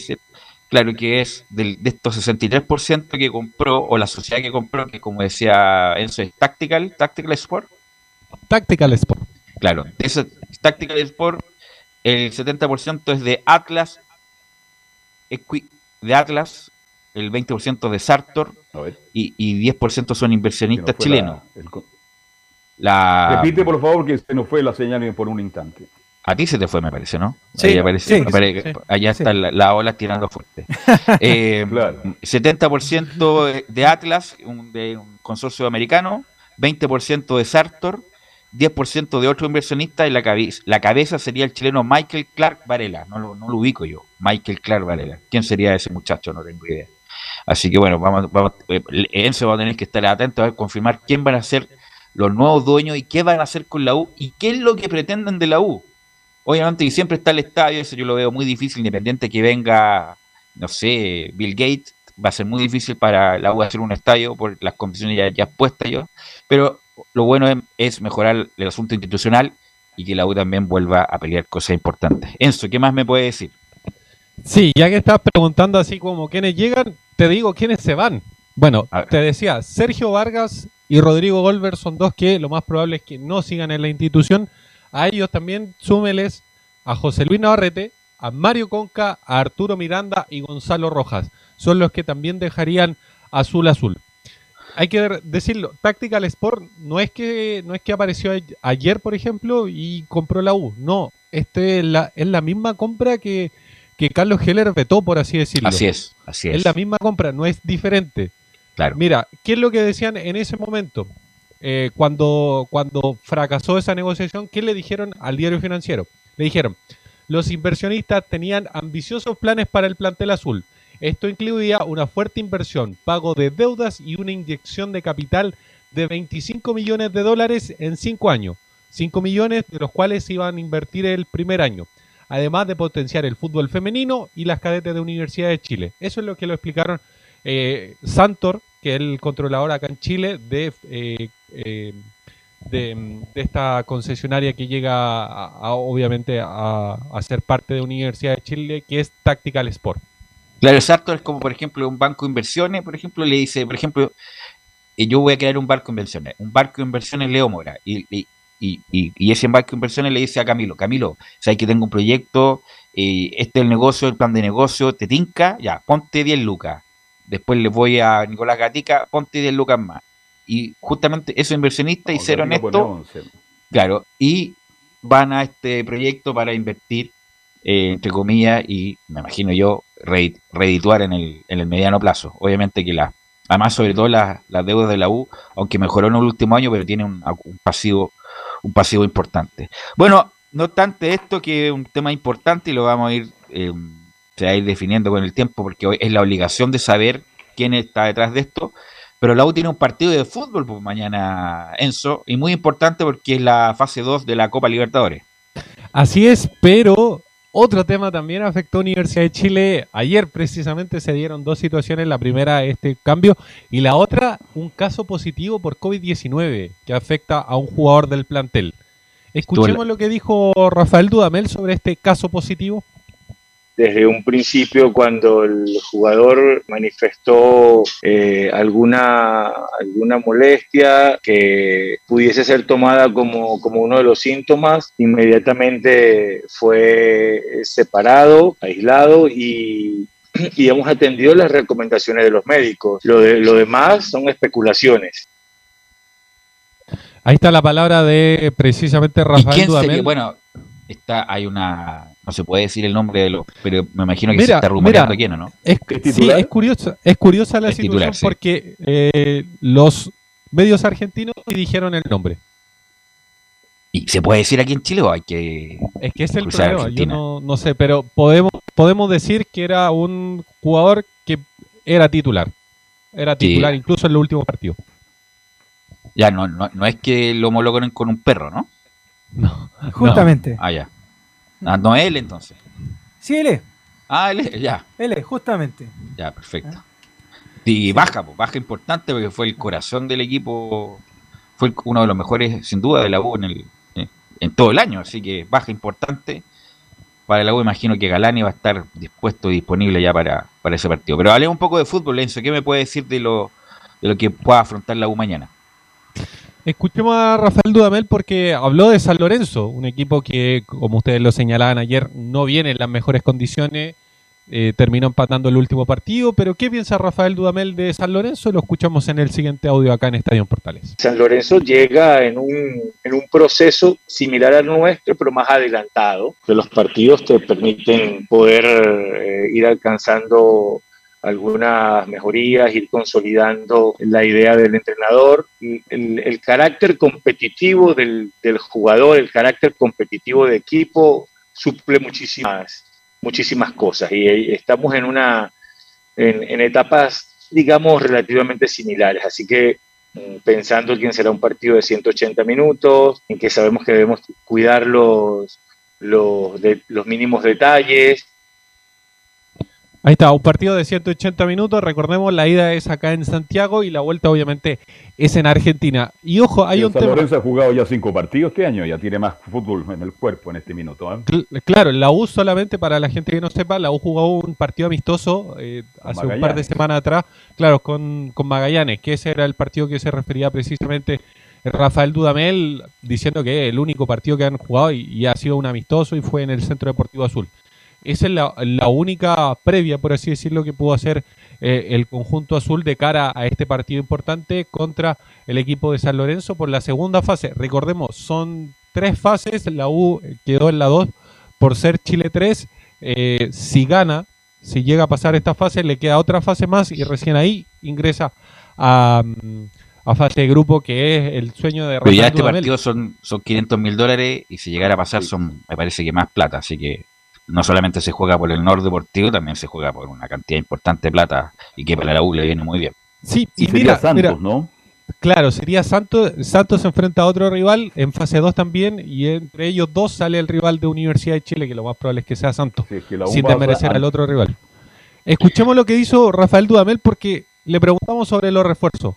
claro, que es del, de estos 63% que compró, o la sociedad que compró, que como decía Enzo, es Tactical, Tactical Sport. Tactical Sport. Claro, de ese Tactical Sport, el 70% es de Atlas, Equi- de Atlas, el 20% de Sartor y, y 10% son inversionistas chilenos. la- el co- La, Repite, por favor, que se nos fue la señal por un instante. A ti se te fue, me parece, ¿no? Sí, Ahí aparece- sí, apare- sí, allá sí. está la, la ola tirando fuerte. Eh, Claro. 70% de Atlas, un, de un consorcio americano, 20% de Sartor, 10% de otro inversionista y la cabeza, la cabeza sería el chileno Michael Clark Varela. No lo, ubico yo. Michael Clark Varela. ¿Quién sería ese muchacho? No tengo idea. Así que bueno, vamos, vamos, eh, Enzo va a tener que estar atento a confirmar quién van a ser los nuevos dueños y qué van a hacer con la U y qué es lo que pretenden de la U. Obviamente, y siempre está el estadio, eso yo lo veo muy difícil, independiente que venga, no sé, Bill Gates, va a ser muy difícil para la U hacer un estadio por las condiciones ya, ya puestas yo. Pero lo bueno es, es, mejorar el asunto institucional y que la U también vuelva a pelear cosas importantes. Enzo, ¿qué más me puede decir? Sí, ya que estás preguntando así como quiénes llegan, te digo quiénes se van. Bueno, te decía, Sergio Vargas y Rodrigo Golver son dos que lo más probable es que no sigan en la institución. A ellos también súmeles a José Luis Navarrete, a Mario Conca, a Arturo Miranda y Gonzalo Rojas. Son los que también dejarían azul azul. Hay que decirlo, Tactical Sport no es que no es que apareció ayer, por ejemplo, y compró la U. No, este es la, es la misma compra que, que Carlos Heller vetó, por así decirlo. Así es, así es. Es la misma compra, no es diferente. Claro. Mira, ¿qué es lo que decían en ese momento? Eh, cuando, cuando fracasó esa negociación, ¿qué le dijeron al diario financiero? Le dijeron, los inversionistas tenían ambiciosos planes para el plantel azul. Esto incluía una fuerte inversión, pago de deudas y una inyección de capital de 25 millones de dólares en cinco años. 5 millones de los cuales iban a invertir el primer año además de potenciar el fútbol femenino y las cadetes de Universidad de Chile. Eso es lo que lo explicaron eh, Santor, que es el controlador acá en Chile de, eh, eh, de, esta concesionaria que llega a, obviamente a, ser parte de Universidad de Chile, que es Tactical Sport. Claro, Santor es como, por ejemplo, un banco de inversiones, por ejemplo, le dice, por ejemplo, yo voy a crear un barco de inversiones, un barco de inversiones Leo Mora, y, y, y, ese embarque de inversiones le dice a Camilo, Camilo, sabes que tengo un proyecto, eh, este es el negocio, el plan de negocio, te tinca, ya, ponte 10 lucas. Después le voy a Nicolás Gatica, ponte 10 lucas más. Y justamente esos inversionistas hicieron esto, claro, y van a este proyecto para invertir, eh, entre comillas, y me imagino yo, redituar en el, en el mediano plazo. Obviamente que la, además sobre todo las deudas de la U, aunque mejoró en el último año, pero tiene un, pasivo un pasivo importante. Bueno, no obstante esto, que es un tema importante y lo vamos a ir, eh, se va a ir definiendo con el tiempo, porque hoy es la obligación de saber quién está detrás de esto. Pero la U tiene un partido de fútbol pues, mañana, Enzo, y muy importante porque es la fase 2 de la Copa Libertadores. Así es, pero otro tema también afectó a Universidad de Chile. Ayer precisamente se dieron dos situaciones. La primera, este cambio, y la otra, un caso positivo por COVID-19 que afecta a un jugador del plantel. Escuchemos lo que dijo Rafael Dudamel sobre este caso positivo desde un principio cuando el jugador manifestó eh, alguna, alguna molestia que pudiese ser tomada como, como uno de los síntomas, inmediatamente fue separado, aislado y, y hemos atendido las recomendaciones de los médicos. Lo, de, lo demás son especulaciones. Ahí está la palabra de precisamente Rafael Dudamel. Bueno, está, hay una no se puede decir el nombre de los, pero me imagino que se está rumoreando quién, ¿no? Es, sí, es curiosa, es curiosa la situación porque eh, los medios argentinos dijeron el nombre. ¿Y se puede decir aquí en Chile o hay que.? Es que es el problema, yo no, no, sé, pero podemos, podemos decir que era un jugador que era titular. Era titular incluso en el último partido. Ya, no, no, no es que lo homologuen con un perro, ¿no? No, justamente. Ah, ya. Ah, no él entonces. Sí, él es. Ah, él es, ya. Él es, justamente. Ya, perfecto. Y baja, pues, baja importante porque fue el corazón del equipo, fue uno de los mejores, sin duda, de la U en, el, en todo el año, así que baja importante. Para la U imagino que Galani va a estar dispuesto y disponible ya para, para ese partido. Pero hablemos un poco de fútbol, Lenzo. ¿Qué me puede decir de lo, de lo que pueda afrontar la U mañana? Escuchemos a Rafael Dudamel porque habló de San Lorenzo, un equipo que, como ustedes lo señalaban ayer, no viene en las mejores condiciones. Eh, terminó empatando el último partido, pero ¿qué piensa Rafael Dudamel de San Lorenzo? Lo escuchamos en el siguiente audio acá en Estadio Portales. San Lorenzo llega en un, en un proceso similar al nuestro, pero más adelantado, que los partidos te permiten poder eh, ir alcanzando algunas mejorías, ir consolidando la idea del entrenador, el, carácter competitivo del, jugador, el carácter competitivo de equipo suple muchísimas, muchísimas cosas. Y estamos en una en, etapas digamos relativamente similares, así que mm, pensando quién será un partido de 180 minutos, en que sabemos que debemos cuidar los, los, de, los mínimos detalles, Ahí está, un partido de 180 minutos. Recordemos, la ida es acá en Santiago y la vuelta, obviamente, es en Argentina. Y ojo, hay Y un San tema. Lorenzo ha jugado ya cinco partidos este año, ya tiene más fútbol en el cuerpo en este minuto. ¿eh? Cl- Claro, la U solamente, para la gente que no sepa, la U jugó un partido amistoso eh, hace un par de semanas atrás, claro, con, con Magallanes, que ese era el partido que se refería precisamente Rafael Dudamel, diciendo que es el único partido que han jugado y, y ha sido un amistoso y fue en el Centro Deportivo Azul. Esa es la, la única previa, por así decirlo, que pudo hacer eh, el conjunto azul de cara a este partido importante contra el equipo de San Lorenzo por la segunda fase. Recordemos, son tres fases, la U quedó en la 2 por ser Chile 3. Eh, si gana, si llega a pasar esta fase, le queda otra fase más y recién ahí ingresa a, mm, a fase de grupo, que es el sueño de Pero ya este Dudamel. partido son, son 500 mil dólares y si llegara a pasar son, me parece que más plata. Así que no solamente se juega por el Nord Deportivo, también se juega por una cantidad importante de plata y que para la U le viene muy bien. Sí, Y, y sería mira, Santos, mira, ¿no? Claro, sería Santos. Santos se enfrenta a otro rival en fase 2 también, y entre ellos dos sale el rival de Universidad de Chile, que lo más probable es que sea Santos, es que la U sin desmerecer al- al otro rival. Escuchemos lo que hizo Rafael Dudamel porque le preguntamos sobre los refuerzos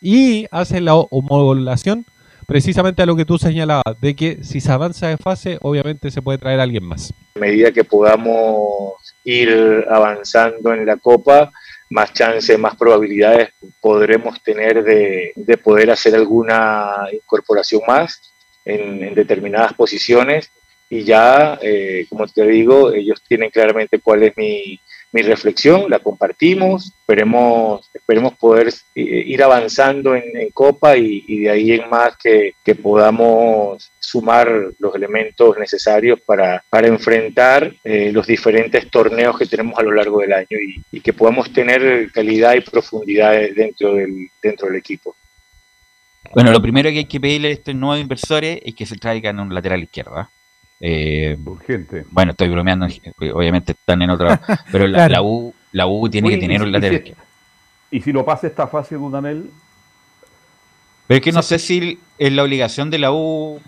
y hace la homologación precisamente a lo que tú señalabas, de que si se avanza de fase, obviamente se puede traer a alguien más. a medida que podamos ir avanzando en la Copa, más chance, más probabilidades podremos tener de, de poder hacer alguna incorporación más en, en determinadas posiciones y ya, eh, como te digo, ellos tienen claramente cuál es mi, mi reflexión, la compartimos, esperemos, esperemos poder eh, ir avanzando en, en Copa y, de ahí en más que, que podamos sumar los elementos necesarios para, para enfrentar eh, los diferentes torneos que tenemos a lo largo del año y, que podamos tener calidad y profundidad dentro del, dentro del equipo. Bueno, lo primero que hay que pedirle a estos nuevos inversores es que se traigan un lateral izquierda. Eh, Urgente. bueno, estoy bromeando, obviamente están en otra, pero la, Claro. la U, la U tiene Oye, que tener y- un y lateral si-. Y si no pasa esta fase, Dudamel, Pero es que no sé si es la obligación de la U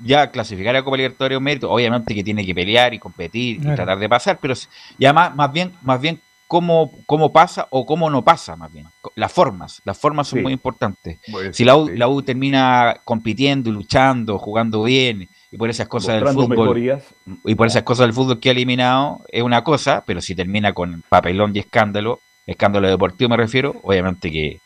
ya clasificar a Copa Libertadores un mérito. Obviamente que tiene que pelear y competir y tratar de pasar, pero ya más, más bien, más bien cómo, cómo pasa o cómo no pasa, más bien. Las formas, las formas son Sí. muy importantes. Si la U, sí, la U termina compitiendo, luchando, jugando bien, y por esas cosas del fútbol, mejorías, y por esas cosas del fútbol que ha eliminado, es una cosa, pero si termina con papelón y escándalo, escándalo deportivo me refiero, obviamente que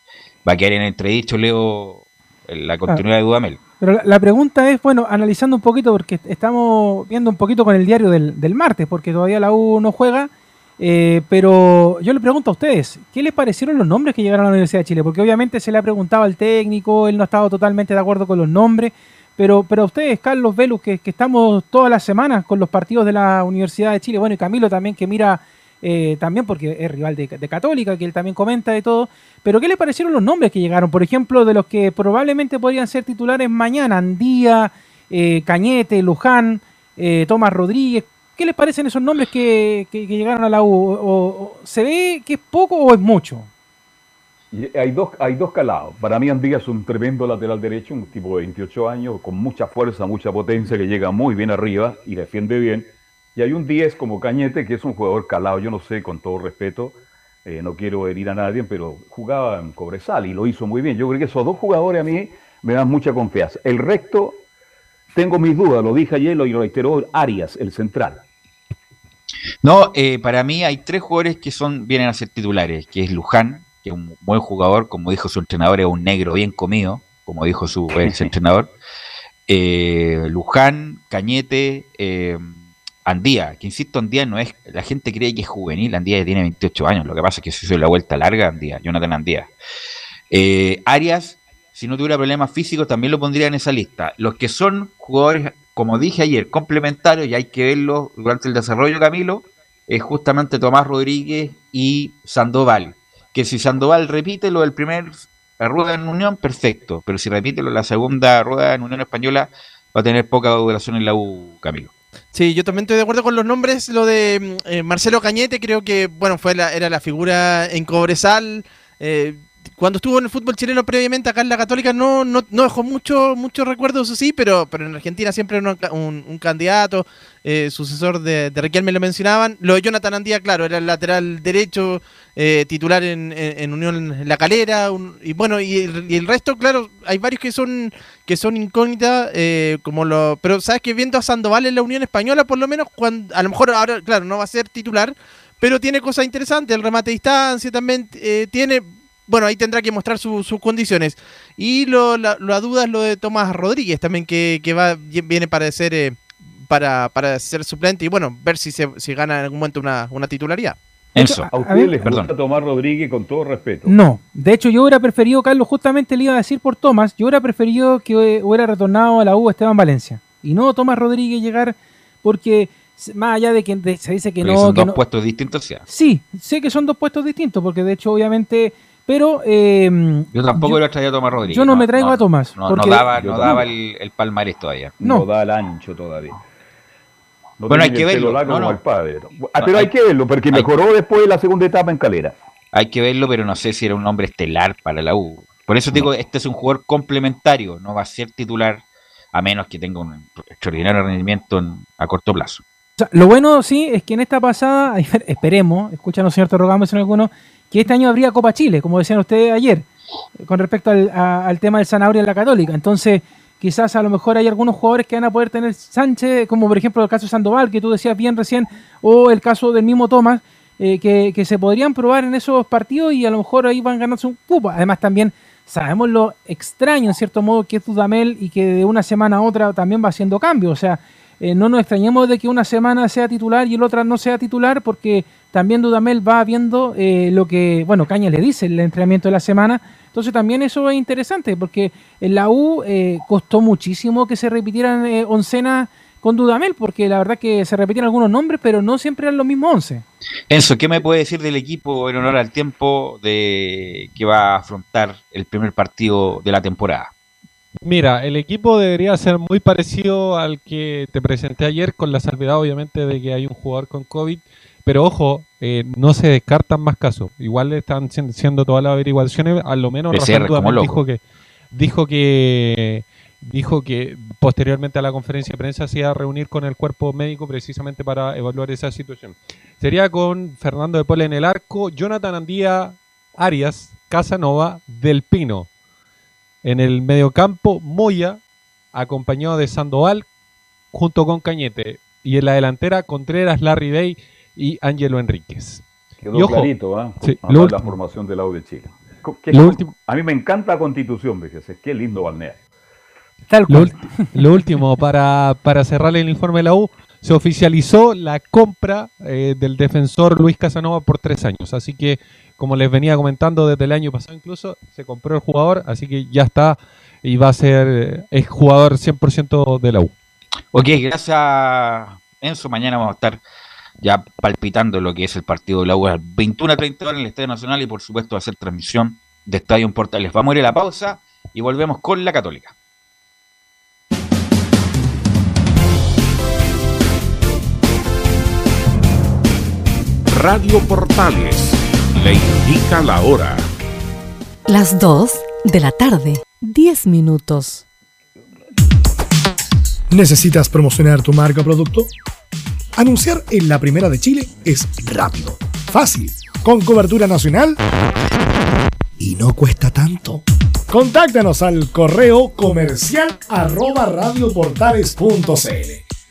va a quedar en entredicho, Leo, la continuidad de Dudamel. Pero la, la pregunta es, bueno, analizando un poquito, porque estamos viendo un poquito con el diario del, del martes, porque todavía la U no juega, eh, pero yo le pregunto a ustedes, ¿qué les parecieron los nombres que llegaron a la Universidad de Chile? Porque obviamente se le ha preguntado al técnico, él no ha estado totalmente de acuerdo con los nombres, pero, pero ustedes, Carlos Velus, que, estamos todas las semanas con los partidos de la Universidad de Chile, bueno, y Camilo también que mira eh, también porque es rival de, Católica, que él también comenta de todo. Pero ¿qué le parecieron los nombres que llegaron? Por ejemplo, de los que probablemente podrían ser titulares mañana, Andía, eh, Cañete, Luján, eh, Tomás Rodríguez. ¿Qué les parecen esos nombres que, que- llegaron a la U? ¿Se ve que es poco o es mucho? Hay dos, hay dos calados. Para mí Andía es un tremendo lateral derecho, un tipo de 28 años, con mucha fuerza, mucha potencia, que llega muy bien arriba y defiende bien. Y hay un 10 como Cañete, que es un jugador calado, yo no sé, con todo respeto, eh, no quiero herir a nadie, pero jugaba en Cobresal y lo hizo muy bien. Yo creo que esos dos jugadores a mí me dan mucha confianza. El recto, tengo mis dudas, lo dije ayer y lo reiteró Arias, el central. No, eh, para mí hay tres jugadores que son vienen a ser titulares, que es Luján, que es un buen jugador, como dijo su entrenador, es un negro bien comido, como dijo su ex entrenador. Eh, Luján, Cañete, eh, Andía, que insisto, Andía no es, la gente cree que es juvenil, Andía ya tiene 28 años, lo que pasa es que se hizo la vuelta larga Andía, Jonathan Andía. Eh, Arias, si no tuviera problemas físicos, también lo pondría en esa lista. Los que son jugadores, como dije ayer, complementarios, y hay que verlos durante el desarrollo, Camilo, es justamente Tomás Rodríguez y Sandoval. Que si Sandoval repite lo del primer rueda en Unión, perfecto. Pero si repite lo de la segunda rueda en Unión Española, va a tener poca duración en la U, Camilo. Sí, yo también estoy de acuerdo con los nombres. Lo de eh, Marcelo Cañete, creo que bueno fue la, era la figura en Cobresal. Eh, cuando estuvo en el fútbol chileno previamente acá en la Católica no, no, no dejó mucho, muchos recuerdos, eso sí, pero, pero en Argentina siempre era un, un, candidato, eh, sucesor de, de Riquelme lo mencionaban. Lo de Jonathan Andía, claro, era el lateral derecho, eh, titular en, en, Unión La Calera, y bueno, y el, resto, claro, hay varios que son que son incógnitas, eh, como lo, pero sabes que viendo a Sandoval en la Unión Española, por lo menos, cuando, a lo mejor ahora, claro, no va a ser titular, pero tiene cosas interesantes, el remate a distancia también tiene bueno, ahí tendrá que mostrar sus condiciones. Y lo, la, duda es lo de Tomás Rodríguez también, que, va, viene para ser, eh, para, para ser suplente y bueno, ver si, se, si gana en algún momento una, una titularidad. Eso. A usted les gusta Tomás Rodríguez con todo respeto. No, de hecho yo hubiera preferido, Carlos, justamente le iba a decir por Tomás, yo hubiera preferido que hubiera retornado a la U Esteban Valencia. Y no Tomás Rodríguez llegar porque más allá de que se dice que no... Son dos puestos distintos, ¿sí? Sí, sé que son dos puestos distintos porque de hecho obviamente pero. Eh, yo tampoco lo traía a Tomás Rodríguez. Yo no, me traigo a Tomás. No, daba, no daba el, el, palmarés todavía. No. da el ancho todavía. bueno, hay que verlo. Como el padre. Ah, pero hay, que verlo, porque mejoró después de la segunda etapa en Calera. Hay que verlo, pero no sé si era un hombre estelar para la U. Por eso digo, este es un jugador complementario, no va a ser titular a menos que tenga un extraordinario rendimiento a corto plazo. lo bueno, sí, es que en esta pasada, esperemos, escúchanos, señor Torrogamos en alguno, que este año habría Copa Chile, como decían ustedes ayer, con respecto al, tema del Zanahoria en la Católica. Entonces, quizás a lo mejor hay algunos jugadores que van a poder tener Sánchez, como por ejemplo el caso de Sandoval, que tú decías bien recién, o el caso del mismo Tomás, eh, que, se podrían probar en esos partidos y a lo mejor ahí van ganando un cupo. Además, también sabemos lo extraño, en cierto modo, que es Dudamel y que de una semana a otra también va haciendo cambios. O sea, eh, no nos extrañemos de que una semana sea titular y el otra no sea titular, porque también Dudamel va viendo eh, lo que, bueno, Caña le dice el entrenamiento de la semana. Entonces también eso es interesante, porque en la U eh, costó muchísimo que se repitieran oncenas con Dudamel, porque la verdad que se repetían algunos nombres, pero no siempre eran los mismos once. Enzo, ¿qué me puede decir del equipo en honor al tiempo de que va a afrontar el primer partido de la temporada? Mira, el equipo debería ser muy parecido al que te presenté ayer, con la salvedad obviamente de que hay un jugador con COVID, pero ojo, eh, no se descartan más casos. Igual están siendo todas las averiguaciones, a lo menos Rafael dijo que dijo que dijo que posteriormente a la conferencia de prensa se iba a reunir con el cuerpo médico precisamente para evaluar esa situación. Sería con Fernando de Pola en el arco, Jonathan Andía Arias, Casanova, Del Pino. En el mediocampo, Moya, acompañado de Sandoval, junto con Cañete. Y en la delantera, Contreras, Larry Day y Ángelo Enríquez. Quedó clarito, ¿eh? Sí, la formación del lado de Chile. a mí me encanta la constitución, fíjese, qué lindo balneario. Lo, lo, último, para, para cerrar el informe de la U, se oficializó la compra eh, del defensor Luis Casanova por tres años. Así que como les venía comentando desde el año pasado incluso, se compró el jugador, así que ya está y va a ser eh, es jugador 100% de la U. Ok, gracias Enzo. Mañana vamos a estar ya palpitando lo que es el partido de la U al 21 a 30 horas en el Estadio Nacional y por supuesto va a hacer transmisión de Estadio Portales. Vamos a ir a la pausa y volvemos con la Católica. Radio Portales le indica la hora. Las 2 de la tarde, 10 minutos. ¿Necesitas promocionar tu marca o producto? Anunciar en la primera de Chile es rápido, fácil, con cobertura nacional y no cuesta tanto. Contáctanos al correo comercial arroba radioportales.cl.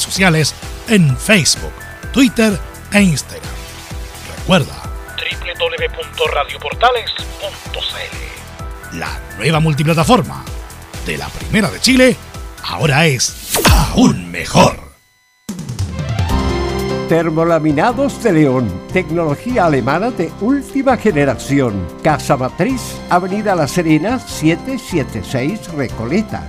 sociales en Facebook, Twitter e Instagram. Recuerda www.radioportales.cl La nueva multiplataforma de la Primera de Chile ahora es aún mejor. Termolaminados de León, tecnología alemana de última generación. Casa Matriz, Avenida La Serena, 776 Recoleta.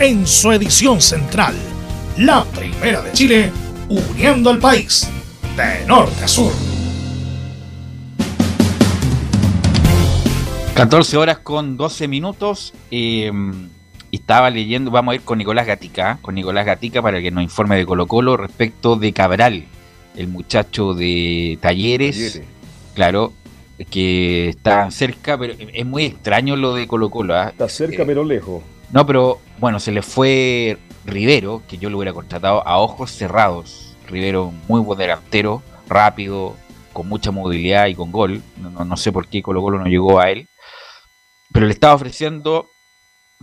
en su edición central. La primera de Chile, uniendo al país, de norte a sur. 14 horas con 12 minutos. Eh, y estaba leyendo, vamos a ir con Nicolás Gatica, con Nicolás Gatica para que nos informe de Colo Colo respecto de Cabral, el muchacho de Talleres, claro, que está cerca, pero es muy extraño lo de Colo Colo. ¿ah? Está cerca pero lejos. No, pero bueno, se le fue Rivero, que yo lo hubiera contratado a ojos cerrados. Rivero, muy buen delantero, rápido, con mucha movilidad y con gol. No, sé por qué Colo Colo no llegó a él. Pero le estaba ofreciendo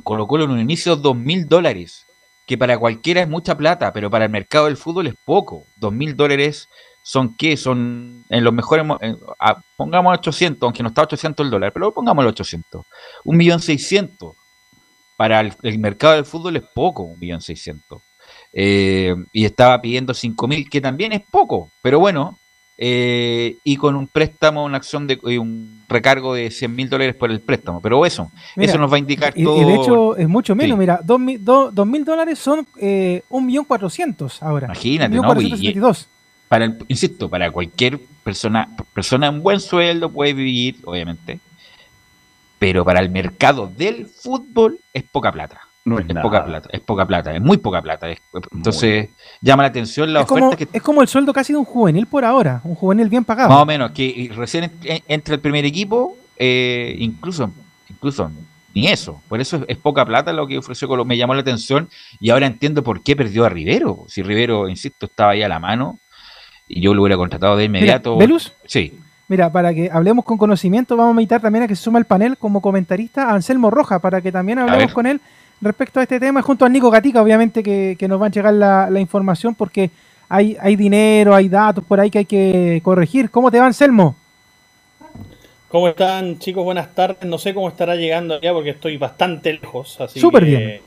Colo Colo en un inicio dos mil dólares, que para cualquiera es mucha plata, pero para el mercado del fútbol es poco. Dos mil dólares son qué? Son en los mejores, pongamos 800, aunque no está 800 el dólar, pero pongamos 800. Un millón seiscientos. Para el, mercado del fútbol es poco, un millón seiscientos. Eh, y estaba pidiendo cinco mil, que también es poco, pero bueno, eh, y con un préstamo, una acción de un recargo de 100 mil dólares por el préstamo. Pero eso, eso nos va a indicar todo. Y de hecho es mucho menos, mira, 2 mil dólares son eh, 1.400.000 ahora. Imagínate, ¿no? para el, insisto, para cualquier persona, persona en buen sueldo puede vivir, obviamente, pero para el mercado del fútbol es poca plata. No es, poca plata, es poca plata, es muy poca plata. entonces llama la atención la oferta que... Es como el sueldo casi de un juvenil por ahora, un juvenil bien pagado. Más o menos, que recién entra el primer equipo, eh, incluso, incluso ni eso. Por eso es, poca plata lo que ofreció Colo. Me llamó la atención y ahora entiendo por qué perdió a Rivero. Si Rivero, insisto, estaba ahí a la mano y yo lo hubiera contratado de inmediato. ¿Velus? Sí. Mira, para que hablemos con conocimiento, vamos a invitar también a que se suma al panel como comentarista a Anselmo Roja, para que también hablemos con él respecto a este tema, junto a Nico Gatica, obviamente, que, nos va a llegar la, información porque hay, hay dinero, hay datos por ahí que hay que corregir. ¿Cómo te va, Anselmo? ¿Cómo están, chicos? Buenas tardes. No sé cómo estará llegando allá porque estoy bastante lejos. Así Súper bien.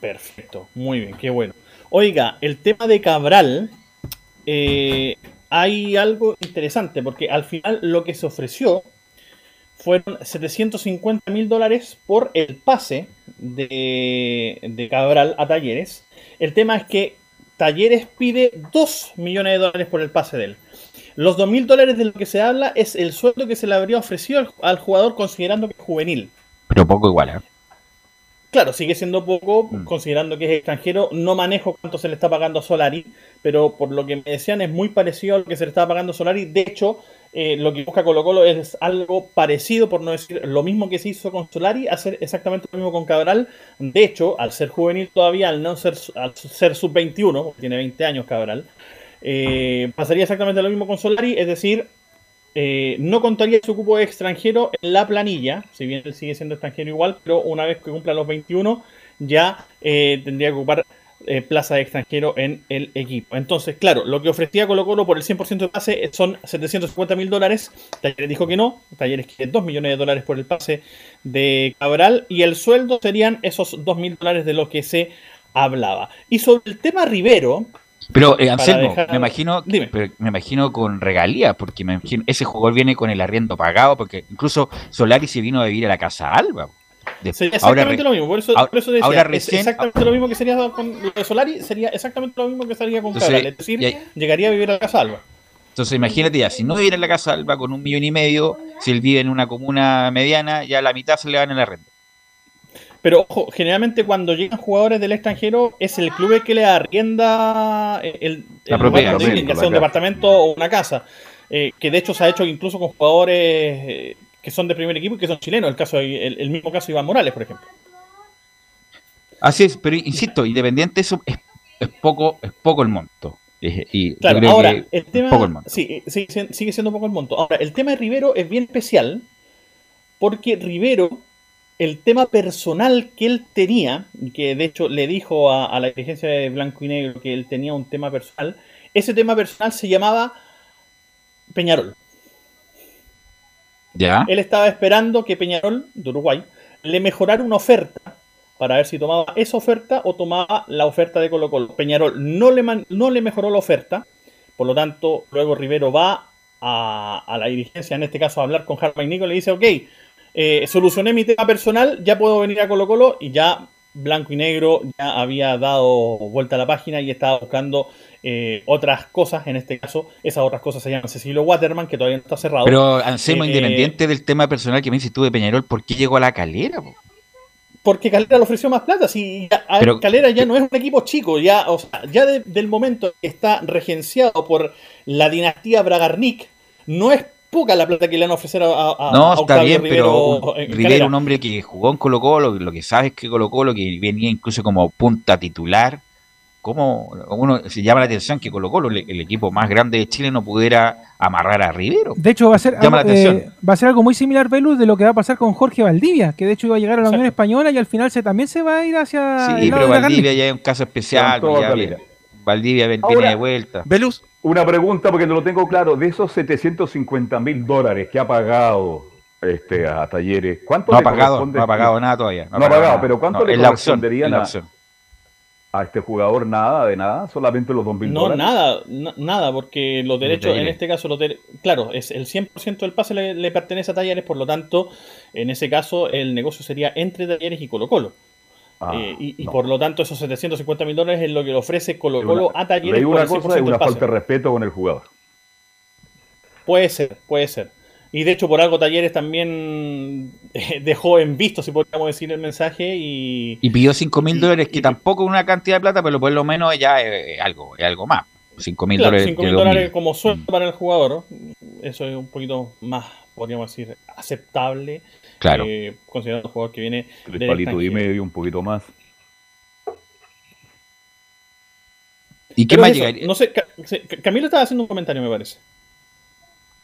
Perfecto, muy bien, qué bueno. Oiga, el tema de Cabral, eh, hay algo interesante porque al final lo que se ofreció fueron 750 mil dólares por el pase de, Cabral a Talleres. El tema es que Talleres pide 2 millones de dólares por el pase de él. Los 2 mil dólares de lo que se habla es el sueldo que se le habría ofrecido al, jugador considerando que es juvenil. Pero poco igual, ¿eh? Claro, sigue siendo poco, mm. considerando que es extranjero. No manejo cuánto se le está pagando a Solari, pero por lo que me decían es muy parecido a lo que se le está pagando a Solari. De hecho, eh, lo que busca Colo Colo es algo parecido, por no decir lo mismo que se hizo con Solari, hacer exactamente lo mismo con Cabral. De hecho, al ser juvenil todavía, al no ser, al ser sub-21, porque tiene 20 años Cabral, Eh, pasaría exactamente lo mismo con Solari, es decir, eh, no contaría su cupo de extranjero en la planilla, si bien él sigue siendo extranjero igual, pero una vez que cumpla los 21 ya eh, tendría que ocupar eh, plaza de extranjero en el equipo. Entonces, claro, lo que ofrecía Colo Colo por el 100% de pase son 750 mil dólares. Talleres dijo que no. Talleres quiere 2 millones de dólares por el pase de Cabral. Y el sueldo serían esos 2 mil dólares de los que se hablaba. Y sobre el tema Rivero. Pero, eh, Anselmo, dejar- me imagino, Dime. pero me imagino con regalías, porque me imagino, ese jugador viene con el arriendo pagado, porque incluso Solari se vino a vivir a la casa Alba. De- Sería ahora exactamente re- lo mismo, por eso, ahora- por eso decía, ahora es recién- exactamente lo mismo que sería con Solari, sería exactamente lo mismo que sería con Cabral, es decir, llegaría a vivir a la Casa Alba. Entonces imagínate ya, si no viene en la casa Alba con un millón y medio, si él vive en una comuna mediana, ya la mitad se le va en el arrendo. Pero ojo, generalmente cuando llegan jugadores del extranjero es el club el que le arrienda el, el La propiedad, ya sea un departamento o una casa. Eh, que de hecho se ha hecho incluso con jugadores eh, que son de primer equipo y que son chilenos. El caso el, el mismo caso de Iván Morales, por ejemplo. Así es, pero insisto, independiente eso es, es poco, es poco el monto. Eh, Y Claro, creo ahora, que el tema. poco el monto. Sí, eh, sigue siendo poco el monto. Ahora, el tema de Rivero es bien especial porque Rivero, el tema personal que él tenía, que de hecho le dijo a, a la dirigencia de Blanco y Negro que él tenía un tema personal, ese tema personal se llamaba Peñarol. ¿Ya? Él estaba esperando que Peñarol, de Uruguay, le mejorara una oferta para ver si tomaba esa oferta o tomaba la oferta de Colo Colo. Peñarol no le, man- no le mejoró la oferta, por lo tanto, luego Rivero va a, a la dirigencia, en este caso a hablar con Harvey Nico, y le dice, ok, eh, solucioné mi tema personal, ya puedo venir a Colo Colo y ya Blanco y Negro ya había dado vuelta a la página y estaba buscando eh, otras cosas, en este caso, esas otras cosas se llaman Cecilio Waterman, que todavía no está cerrado. Pero Anselmo, Eh, independiente del tema personal que me dices tú de Peñarol, ¿por qué llegó a la calera? po? Porque Calera le ofreció más plata. Si ya- Pero- Calera ya no es un equipo chico, ya, o sea, ya de- del momento que está regenciado por la dinastía Bragarnik, no es poca la plata que le han ofrecido a, a- No, a está bien, pero Rivero un- en Rivero, un hombre que jugó en Colo Colo, lo que sabes que Colo Colo, que venía incluso como punta titular, ¿cómo uno se llama la atención que Colo Colo, el, el equipo más grande de Chile, no pudiera amarrar a Rivero? De hecho, va a ser, Llama algo, la eh, atención. va a ser algo muy similar, Velus, de lo que va a pasar con Jorge Valdivia, que de hecho iba a llegar a la Unión Española y al final se también se va a ir hacia Sí, el lado pero de la Valdivia ya es un caso especial. Levantó ya Calera. Viene- Valdivia ven- Ahora- viene de vuelta. Velus. Una pregunta porque no lo tengo claro. De esos 750 mil dólares que ha pagado este, a Talleres, ¿cuánto No ha le pagado, corresponde- no ha pagado nada todavía. No ha pagado, nada. pero ¿cuánto No, le es la opción, corresponderían a- a este jugador? Nada, de nada, solamente los 2 mil No, dólares. nada, na- nada, porque los derechos, en este caso, los claro, es el 100% del pase le, le pertenece a Talleres, por lo tanto, en ese caso, el negocio sería entre Talleres y Colo Colo. Ah, Eh, y y no. por lo tanto, esos 750 mil dólares es lo que le ofrece Colo Colo Una- a Talleres leí por una el 100% cosa y del una pase. falta de respeto con el jugador. Puede ser, puede ser. Y de hecho, por algo Talleres también eh, dejó en visto, si podríamos decir, el mensaje y... Y pidió 5 mil dólares, que tampoco es una cantidad de plata, pero por lo menos ya es, algo, es algo más. 5 mil Claro, dólares. 5 de mil 2.000. dólares como sueldo para el jugador. Eso es un poquito más, podríamos decir, aceptable. Claro. eh, considerando un jugador que viene Tres palitos y medio, un poquito más. ¿Y qué Pero más llegaría? No sé, Camilo estaba haciendo un comentario, me parece.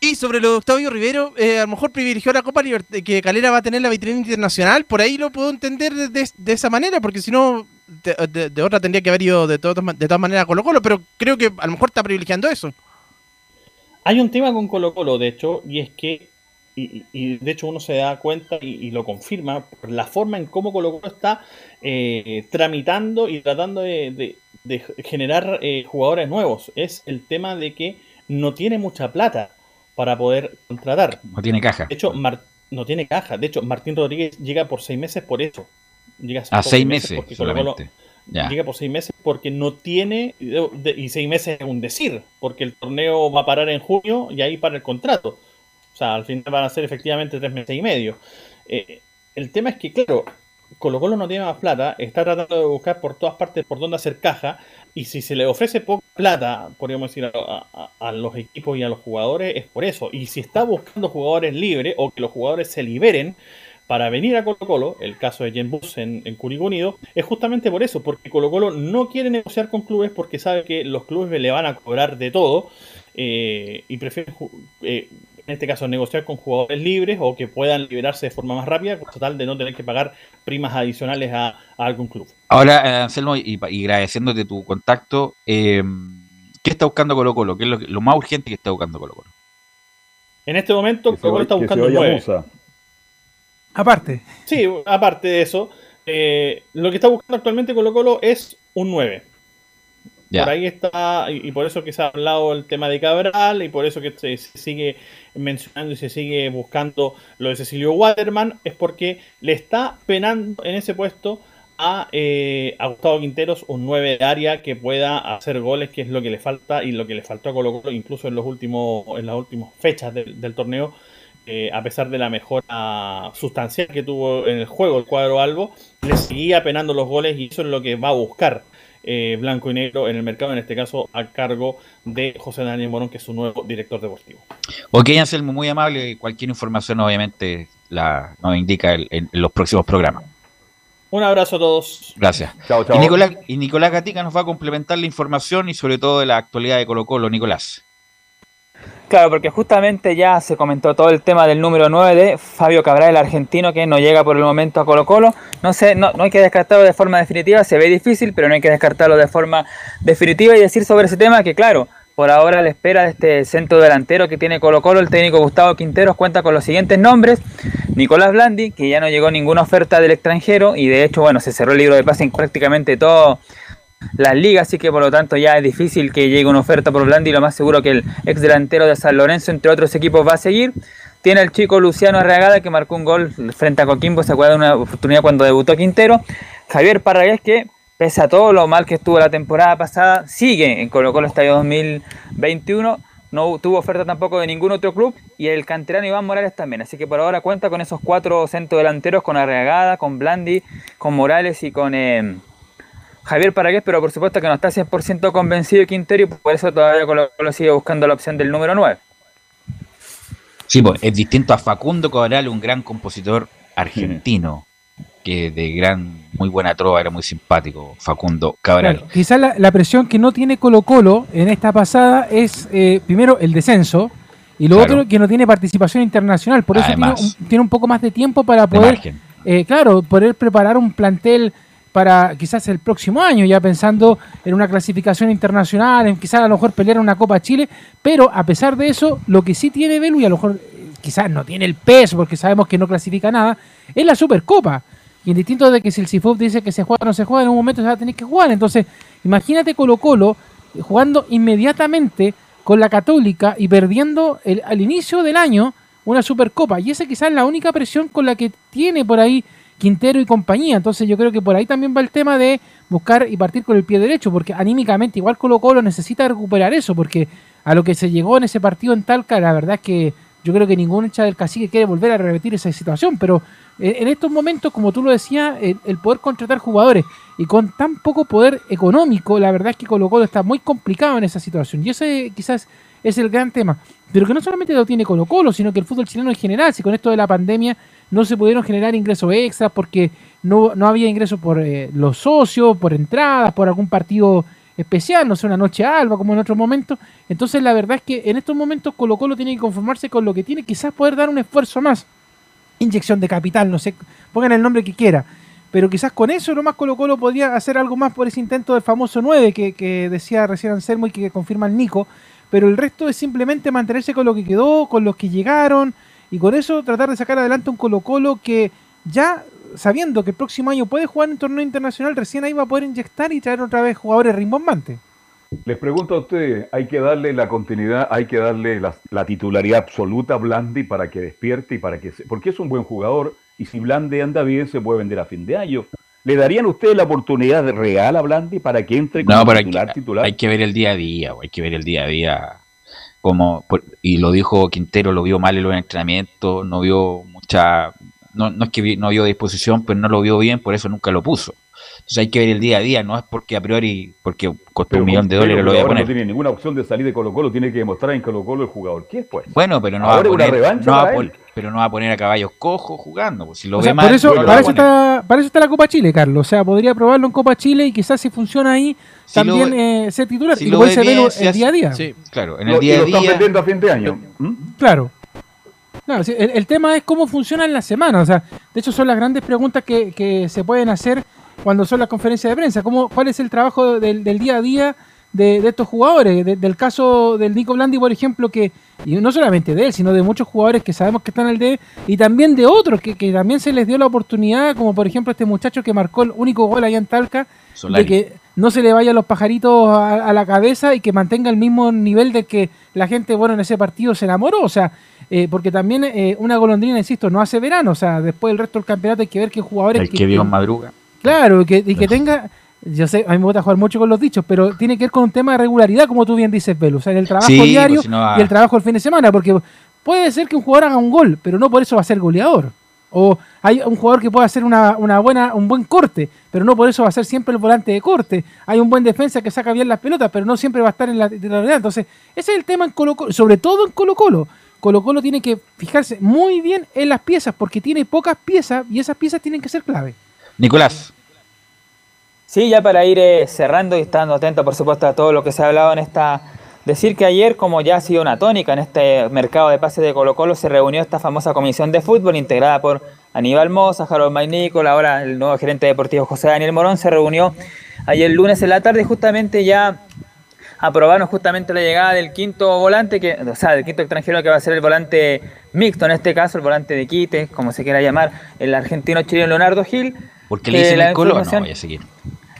Y sobre lo de Octavio Rivero, eh, a lo mejor privilegió la Copa Libertad, que Calera va a tener la vitrina internacional, por ahí lo puedo entender de, de- de esa manera, porque si no, de, de- de otra tendría que haber ido de, todas ma- de todas maneras a Colo Colo, pero creo que a lo mejor está privilegiando eso. Hay un tema con Colo Colo, de hecho, y es que, y, y- de hecho uno se da cuenta y, y lo confirma por la forma en cómo Colo Colo está eh, tramitando y tratando de, de- de generar eh, jugadores nuevos. Es el tema de que no tiene mucha plata para poder contratar. No tiene caja. De hecho, Mar- no tiene caja. De hecho, Martín Rodríguez llega por seis meses por eso. Llega A por seis meses porque solamente. Ya. Llega por seis meses porque no tiene. Y seis meses es un decir, porque el torneo va a parar en junio y ahí para el contrato. O sea, al final van a ser efectivamente tres meses y medio. Eh, el tema es que, claro, Colo Colo no tiene más plata, está tratando de buscar por todas partes por dónde hacer caja, y si se le ofrece poca plata, podríamos decir, a, los equipos y a los jugadores, es por eso. Y si está buscando jugadores libres o que los jugadores se liberen, para venir a Colo Colo, el caso de Jen Bus en, en Curicó Unido, es justamente por eso, porque Colo Colo no quiere negociar con clubes porque sabe que los clubes le van a cobrar de todo eh, y prefiere, eh, en este caso, negociar con jugadores libres o que puedan liberarse de forma más rápida, con total de no tener que pagar primas adicionales a, a algún club. Ahora, Anselmo, y, y agradeciéndote tu contacto, eh, ¿qué está buscando Colo Colo? ¿Qué es lo, lo, más urgente que está buscando Colo Colo? En este momento, Colo Colo está buscando un 9. Aparte. Sí, aparte de eso, eh, lo que está buscando actualmente Colo Colo es un 9. Por ahí está, y, por eso que se ha hablado el tema de Cabral, y por eso que se, sigue mencionando y se sigue buscando lo de Cecilio Waterman, es porque le está penando en ese puesto a, eh, a Gustavo Quinteros un 9 de área que pueda hacer goles, que es lo que le falta y lo que le faltó a Colo Colo, incluso en los últimos, en las últimas fechas del, del torneo, eh, a pesar de la mejora sustancial que tuvo en el juego el cuadro Albo, le seguía penando los goles y eso es lo que va a buscar eh, blanco y negro en el mercado, en este caso a cargo de José Daniel Morón, que es su nuevo director deportivo. Ok, Anselmo, muy amable. Cualquier información, obviamente, la nos indica el, en, en los próximos programas. Un abrazo a todos. Gracias. Chao, chao. Y Nicolás, y Nicolás Gatica nos va a complementar la información y sobre todo de la actualidad de Colo Colo. Nicolás. Claro, porque justamente ya se comentó todo el tema del número 9 de Fabio Cabral, el argentino, que no llega por el momento a Colo Colo. No, sé, no, no hay que descartarlo de forma definitiva, se ve difícil, pero no hay que descartarlo de forma definitiva y decir sobre ese tema que, claro, por ahora la espera de este centro delantero que tiene Colo Colo, el técnico Gustavo Quinteros cuenta con los siguientes nombres. Nicolás Blandi, que ya no llegó ninguna oferta del extranjero y de hecho, bueno, se cerró el libro de pase en prácticamente todo las ligas, así que por lo tanto ya es difícil que llegue una oferta por Blandi, lo más seguro que el ex delantero de San Lorenzo, entre otros equipos, va a seguir. Tiene el chico Luciano Arreagada que marcó un gol frente a Coquimbo, se acuerda de una oportunidad cuando debutó Quintero. Javier Parragués que, pese a todo lo mal que estuvo la temporada pasada, sigue en Colo Colo Estadio 2021. No tuvo oferta tampoco de ningún otro club y el canterano Iván Morales también. Así que por ahora cuenta con esos cuatro centros delanteros, con Arreagada, con Blandi, con Morales y con... Eh, Javier Paragués, pero por supuesto que no está 100% convencido de Quintero y por eso todavía Colo Colo sigue buscando la opción del número 9. Sí, pues es distinto a Facundo Cabral, un gran compositor argentino, que de gran, muy buena trova, era muy simpático, Facundo Cabral. Claro, quizás la, la, presión que no tiene Colo Colo en esta pasada es, eh, primero, el descenso, y lo claro. otro, que no tiene participación internacional, por eso tiene un, tiene un, poco más de tiempo para poder, eh, claro, poder preparar un plantel para quizás el próximo año, ya pensando en una clasificación internacional, en quizás a lo mejor pelear una Copa Chile, pero a pesar de eso, lo que sí tiene Belu, y a lo mejor quizás no tiene el peso, porque sabemos que no clasifica nada, es la Supercopa. Y en distinto de que si el CIFUF dice que se juega o no se juega, en un momento se va a tener que jugar. Entonces, imagínate Colo Colo jugando inmediatamente con la Católica y perdiendo el, al inicio del año una Supercopa. Y esa quizás es la única presión con la que tiene por ahí Quintero y compañía. Entonces yo creo que por ahí también va el tema de buscar y partir con el pie derecho, porque anímicamente igual Colo Colo necesita recuperar eso, porque a lo que se llegó en ese partido en Talca, la verdad es que yo creo que ningún hincha del cacique quiere volver a repetir esa situación, pero en estos momentos, como tú lo decías, el, el poder contratar jugadores y con tan poco poder económico, la verdad es que Colo Colo está muy complicado en esa situación. Y ese quizás es el gran tema. Pero que no solamente lo tiene Colo Colo, sino que el fútbol chileno en general, si con esto de la pandemia no se pudieron generar ingresos extras porque no, no había ingresos por eh, los socios, por entradas, por algún partido especial, no sé, una noche alba como en otros momentos. Entonces la verdad es que en estos momentos Colo Colo tiene que conformarse con lo que tiene, quizás poder dar un esfuerzo más. Inyección de capital, no sé, pongan el nombre que quiera. Pero quizás con eso nomás Colo Colo podría hacer algo más por ese intento del famoso 9 que, que decía recién Anselmo y que confirma el Nico. Pero el resto es simplemente mantenerse con lo que quedó, con los que llegaron, y con eso tratar de sacar adelante un Colo Colo que ya sabiendo que el próximo año puede jugar en torneo internacional, recién ahí va a poder inyectar y traer otra vez jugadores rimbombantes. Les pregunto a ustedes, hay que darle la continuidad, hay que darle la, la, titularidad absoluta a Blandi para que despierte y para que se, porque es un buen jugador y si Blandi anda bien se puede vender a fin de año. ¿Le darían ustedes la oportunidad real a Blandi para que entre como no, titular, hay, titular? Hay que ver el día a día, hay que ver el día a día como y lo dijo Quintero, lo vio mal en los entrenamientos, no vio mucha, no, no es que no vio disposición, pero no lo vio bien, por eso nunca lo puso. Entonces hay que ver el día a día, no es porque a priori, porque costó Pero un millón de dólares lo voy a poner. No tiene ninguna opción de salir de Colo Colo, tiene que demostrar en Colo Colo el jugador. ¿Qué es pues? Bueno, pero no va a poner, no va a pero no va a poner a caballos cojos jugando. pues, si lo O ve sea, mal, por eso, no lo para eso está, para eso está la Copa Chile, Carlos. O sea, podría probarlo en Copa Chile y quizás si funciona ahí, Si también lo- eh, ser titular. si y lo puede ser el día a día. Sí. Claro, en Lo- el día y a lo están día. vendiendo a fin de año. ¿Mm? Claro. Claro, el, el tema es cómo funciona en la semana. O sea, de hecho son las grandes preguntas que, que se pueden hacer cuando son las conferencias de prensa. ¿Cómo, ¿Cuál es el trabajo del, del día a día de, de estos jugadores? De- del caso del Nico Blandi, por ejemplo, que y no solamente de él, sino de muchos jugadores que sabemos que están al D y también de otros que, que también se les dio la oportunidad, como por ejemplo este muchacho que marcó el único gol allá en Talca, Solari. de que no se le vayan los pajaritos a, a la cabeza y que mantenga el mismo nivel de que la gente, bueno, en ese partido se enamoró, o sea, eh, porque también eh, una golondrina, insisto, no hace verano, o sea, después del resto del campeonato hay que ver qué jugadores... El que vio en madruga. Claro, y que, y que tenga... Yo sé, a mí me gusta jugar mucho con los dichos, pero tiene que ver con un tema de regularidad, como tú bien dices, Belu. O sea, en el trabajo Sí, pues, diario si no va- y el trabajo el fin de semana, porque puede ser que un jugador haga un gol, pero no por eso va a ser goleador. O hay un jugador que puede hacer una, una buena, un buen corte, pero no por eso va a ser siempre el volante de corte. Hay un buen defensa que saca bien las pelotas, pero no siempre va a estar en la titularidad. Entonces, ese es el tema en Colo Colo, sobre todo en Colo Colo. Colo Colo tiene que fijarse muy bien en las piezas, porque tiene pocas piezas y esas piezas tienen que ser clave. Nicolás, Sí, ya para ir eh, cerrando y estando atento, por supuesto, a todo lo que se ha hablado en esta... Decir que ayer, como ya ha sido una tónica en este mercado de pases de Colo Colo, se reunió esta famosa comisión de fútbol integrada por Aníbal Moza, Harold Magnícola, ahora el nuevo gerente deportivo José Daniel Morón, se reunió ayer lunes en la tarde justamente ya aprobaron justamente la llegada del quinto volante, que, o sea, del quinto extranjero que va a ser el volante mixto, en este caso el volante de quite, como se quiera llamar, el argentino chileno Leonardo Gil. Porque que le dicen el color, no voy a seguir.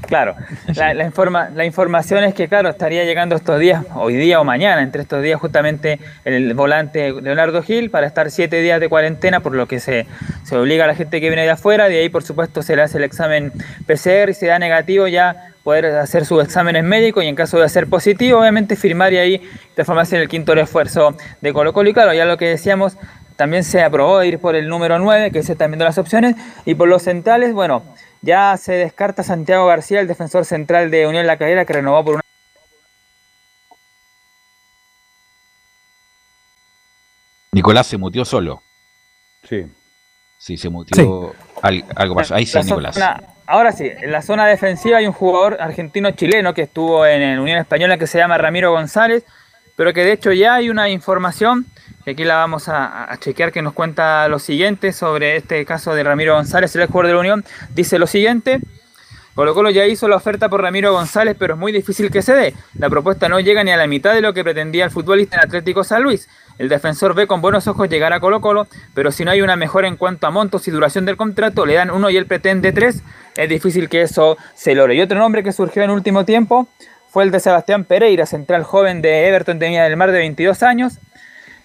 Claro, la, la informa- la información es que, claro, estaría llegando estos días, hoy día o mañana, entre estos días, justamente el volante Leonardo Gil para estar siete días de cuarentena, por lo que se, se obliga a la gente que viene de afuera. De ahí, por supuesto, se le hace el examen PCR y si da negativo, ya poder hacer sus exámenes médicos y en caso de ser positivo, obviamente firmar y ahí transformarse en el quinto refuerzo de Colo Colo. Y claro, ya lo que decíamos, también se aprobó ir por el número 9, que se están viendo las opciones, y por los centrales, bueno, ya se descarta Santiago García, el defensor central de Unión La Calera, que renovó por una... Nicolás se mutió solo. Sí. Sí, se mutió. Al- algo pasó. Ahí sí, Nicolás. zona- ahora sí, en la zona defensiva hay un jugador argentino-chileno que estuvo en, en Unión Española que se llama Ramiro González, pero que de hecho ya hay una información, que aquí la vamos a, chequear, que nos cuenta lo siguiente sobre este caso de Ramiro González, el jugador de la Unión. Dice lo siguiente. Colo Colo ya hizo la oferta por Ramiro González, pero es muy difícil que se dé. La propuesta no llega ni a la mitad de lo que pretendía el futbolista en Atlético San Luis. El defensor ve con buenos ojos llegar a Colo Colo, pero si no hay una mejora en cuanto a montos y duración del contrato, le dan uno y él pretende tres, es difícil que eso se logre. Y otro nombre que surgió en último tiempo fue el de Sebastián Pereira, central joven de Everton Viña del Mar de 22 años,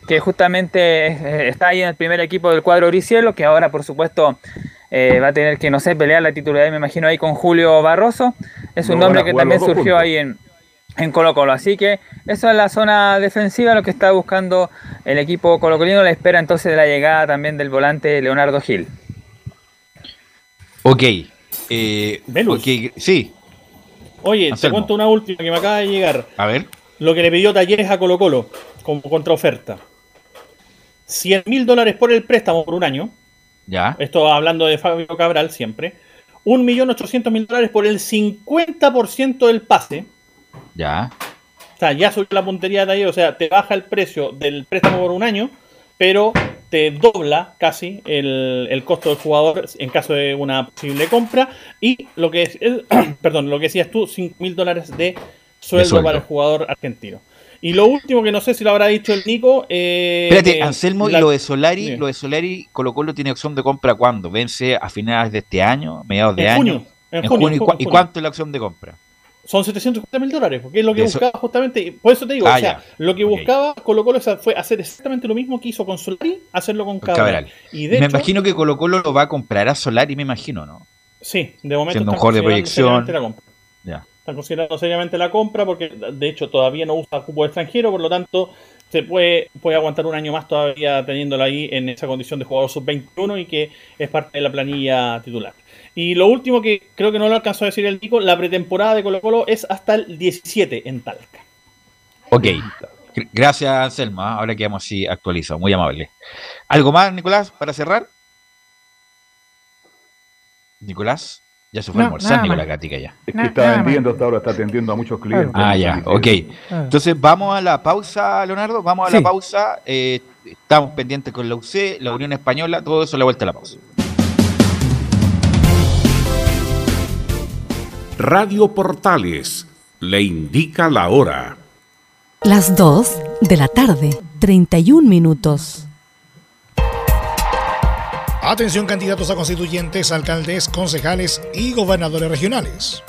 que justamente eh, está ahí en el primer equipo del cuadro Gricielo, que ahora por supuesto eh, va a tener que, no sé, pelear la titularidad, me imagino, ahí con Julio Barroso. Es un No, nombre que también surgió juntos. ahí en, en Colo Colo. Así que eso es la zona defensiva, lo que está buscando el equipo colocolino, la espera entonces de la llegada también del volante Leonardo Gil. Ok. Eh, Sí, Oye, te cuento una última que me acaba de llegar. a ver. Lo que le pidió Talleres a Colo Colo como contraoferta. 100 mil dólares por el préstamo por un año. Ya. Esto hablando de Fabio Cabral siempre. 1.800.000 dólares por el 50% del pase. Ya. O sea, ya subió la puntería de Talleres. O sea, te baja el precio del préstamo por un año, pero te dobla casi el, el costo del jugador en caso de una posible compra. Y lo que es, el- perdón, lo que decías tú, 5 mil dólares de sueldo, sueldo. para el jugador argentino. Y lo último que no sé si lo habrá dicho el Nico. eh, Espérate, eh, Anselmo, la- y lo de Solari, lo de Solari, Colo Colo tiene opción de compra cuándo? ¿Vence a finales de este año, mediados de En año? junio, en En junio, junio, ¿y, junio. cuánto es la opción de compra? Son 750 mil dólares, porque es lo que eso- buscaba justamente. y Por eso te digo, Ah, o sea, ya. lo que buscaba Colo Colo fue hacer exactamente lo mismo que hizo con Solari, hacerlo con Cabral. Cabral. Y de me hecho, imagino que Colo Colo lo va a comprar a Solari, me imagino, ¿no? sí, de momento siendo un jugador de proyección. seriamente la compra. Están considerando seriamente la compra porque de hecho todavía no usa cupo extranjero, por lo tanto se puede, puede aguantar un año más todavía teniéndolo ahí en esa condición de jugador sub-21 y que es parte de la planilla titular. Y lo último que creo que no lo alcanzó a decir el Nico, la pretemporada de Colo Colo es hasta el 17 en Talca. Ok, gracias Selma, ahora quedamos así actualizados, muy amable. ¿Algo más, Nicolás, para cerrar? Nicolás. Ya se fue a almorzar Nicolás Gatica ya. Es que está vendiendo hasta ahora, está atendiendo a muchos clientes. Ah, ya, ok. Entonces vamos a la pausa, Leonardo, vamos a la pausa. Eh, estamos pendientes con la UC, la Unión Española, todo eso a la vuelta a la pausa. Radio Portales le indica la hora. Las 2 de la tarde, 31 minutos. Atención candidatos a constituyentes, alcaldes, concejales y gobernadores regionales.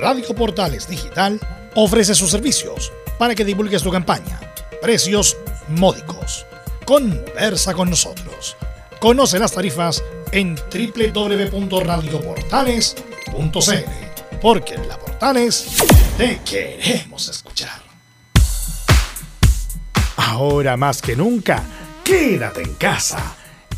Radio Portales Digital ofrece sus servicios para que divulgues tu campaña. Precios módicos. Conversa con nosotros. Conoce las tarifas en www.radioportales.cl porque en la Portales te queremos escuchar. Ahora más que nunca, quédate en casa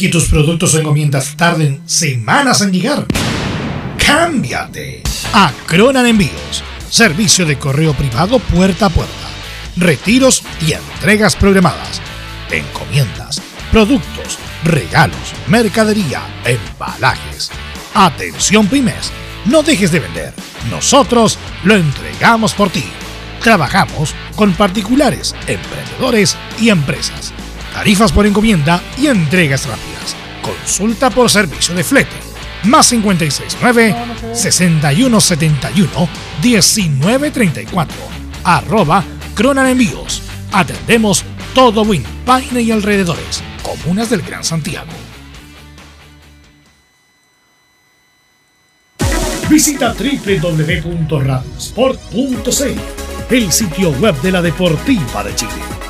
Que tus productos o encomiendas tarden semanas en llegar. Cámbiate a Cronan Envíos, servicio de correo privado puerta a puerta, retiros y entregas programadas, encomiendas, productos, regalos, mercadería, embalajes. Atención pymes, no dejes de vender, nosotros lo entregamos por ti. Trabajamos con particulares, emprendedores y empresas tarifas por encomienda y entregas rápidas. Consulta por servicio de flete. Más 569 6171 1934. Arroba Cronan Envíos. Atendemos todo Win, Paine y alrededores. Comunas del Gran Santiago. Visita www.radiosport.cl, el sitio web de la Deportiva de Chile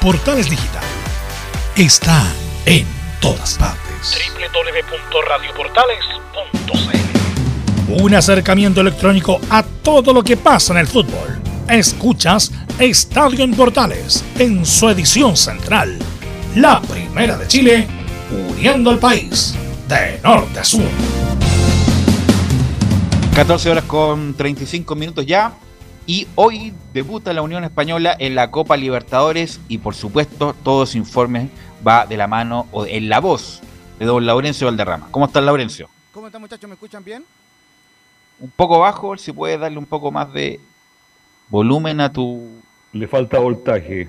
Portales Digital está en todas partes. www.radioportales.cl Un acercamiento electrónico a todo lo que pasa en el fútbol. Escuchas Estadio en Portales en su edición central. La primera de Chile, uniendo al país de norte a sur. 14 horas con 35 minutos ya. Y hoy debuta la Unión Española en la Copa Libertadores y por supuesto todo ese informe va de la mano o en la voz de don Laurencio Valderrama. ¿Cómo está Laurencio? ¿Cómo están muchachos? ¿Me escuchan bien? Un poco bajo, si puedes darle un poco más de volumen a tu... Le falta voltaje.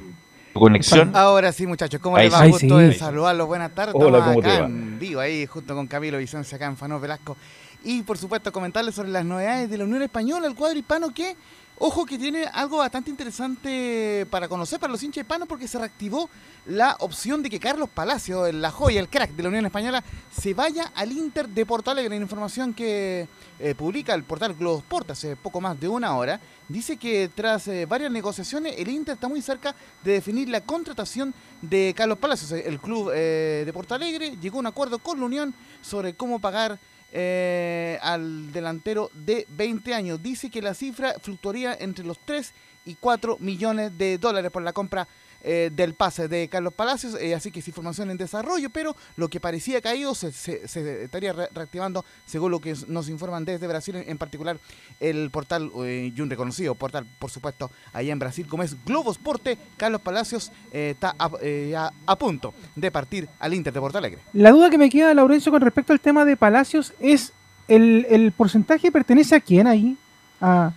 conexión. Ahora sí, muchachos, ¿cómo les va? Gusto de saludarlos. Buenas tardes. Hola, ¿cómo te acá va? en vivo ahí, junto con Camilo Vicencia, acá en Fanós Velasco. Y por supuesto, comentarles sobre las novedades de la Unión Española, el cuadro hispano que, ojo, que tiene algo bastante interesante para conocer para los hinchas hispanos porque se reactivó la opción de que Carlos Palacio, la joya, el crack de la Unión Española, se vaya al Inter de Porto Alegre. La información que eh, publica el portal Globo Sport hace poco más de una hora dice que tras eh, varias negociaciones el Inter está muy cerca de definir la contratación de Carlos Palacios. El club eh, de Porto Alegre llegó a un acuerdo con la Unión sobre cómo pagar eh, al delantero de 20 años. Dice que la cifra fluctuaría entre los 3 y 4 millones de dólares por la compra eh, del pase de Carlos Palacios, eh, así que es información en desarrollo, pero lo que parecía caído se, estaría re- reactivando según lo que nos informan desde Brasil, en, particular el portal eh, y un reconocido portal, por supuesto, allá en Brasil, como es Globo Esporte, Carlos Palacios está a punto de partir al Inter de Porto Alegre. La duda que me queda, Laurencio, con respecto al tema de Palacios es el, el porcentaje pertenece a quién ahí? A,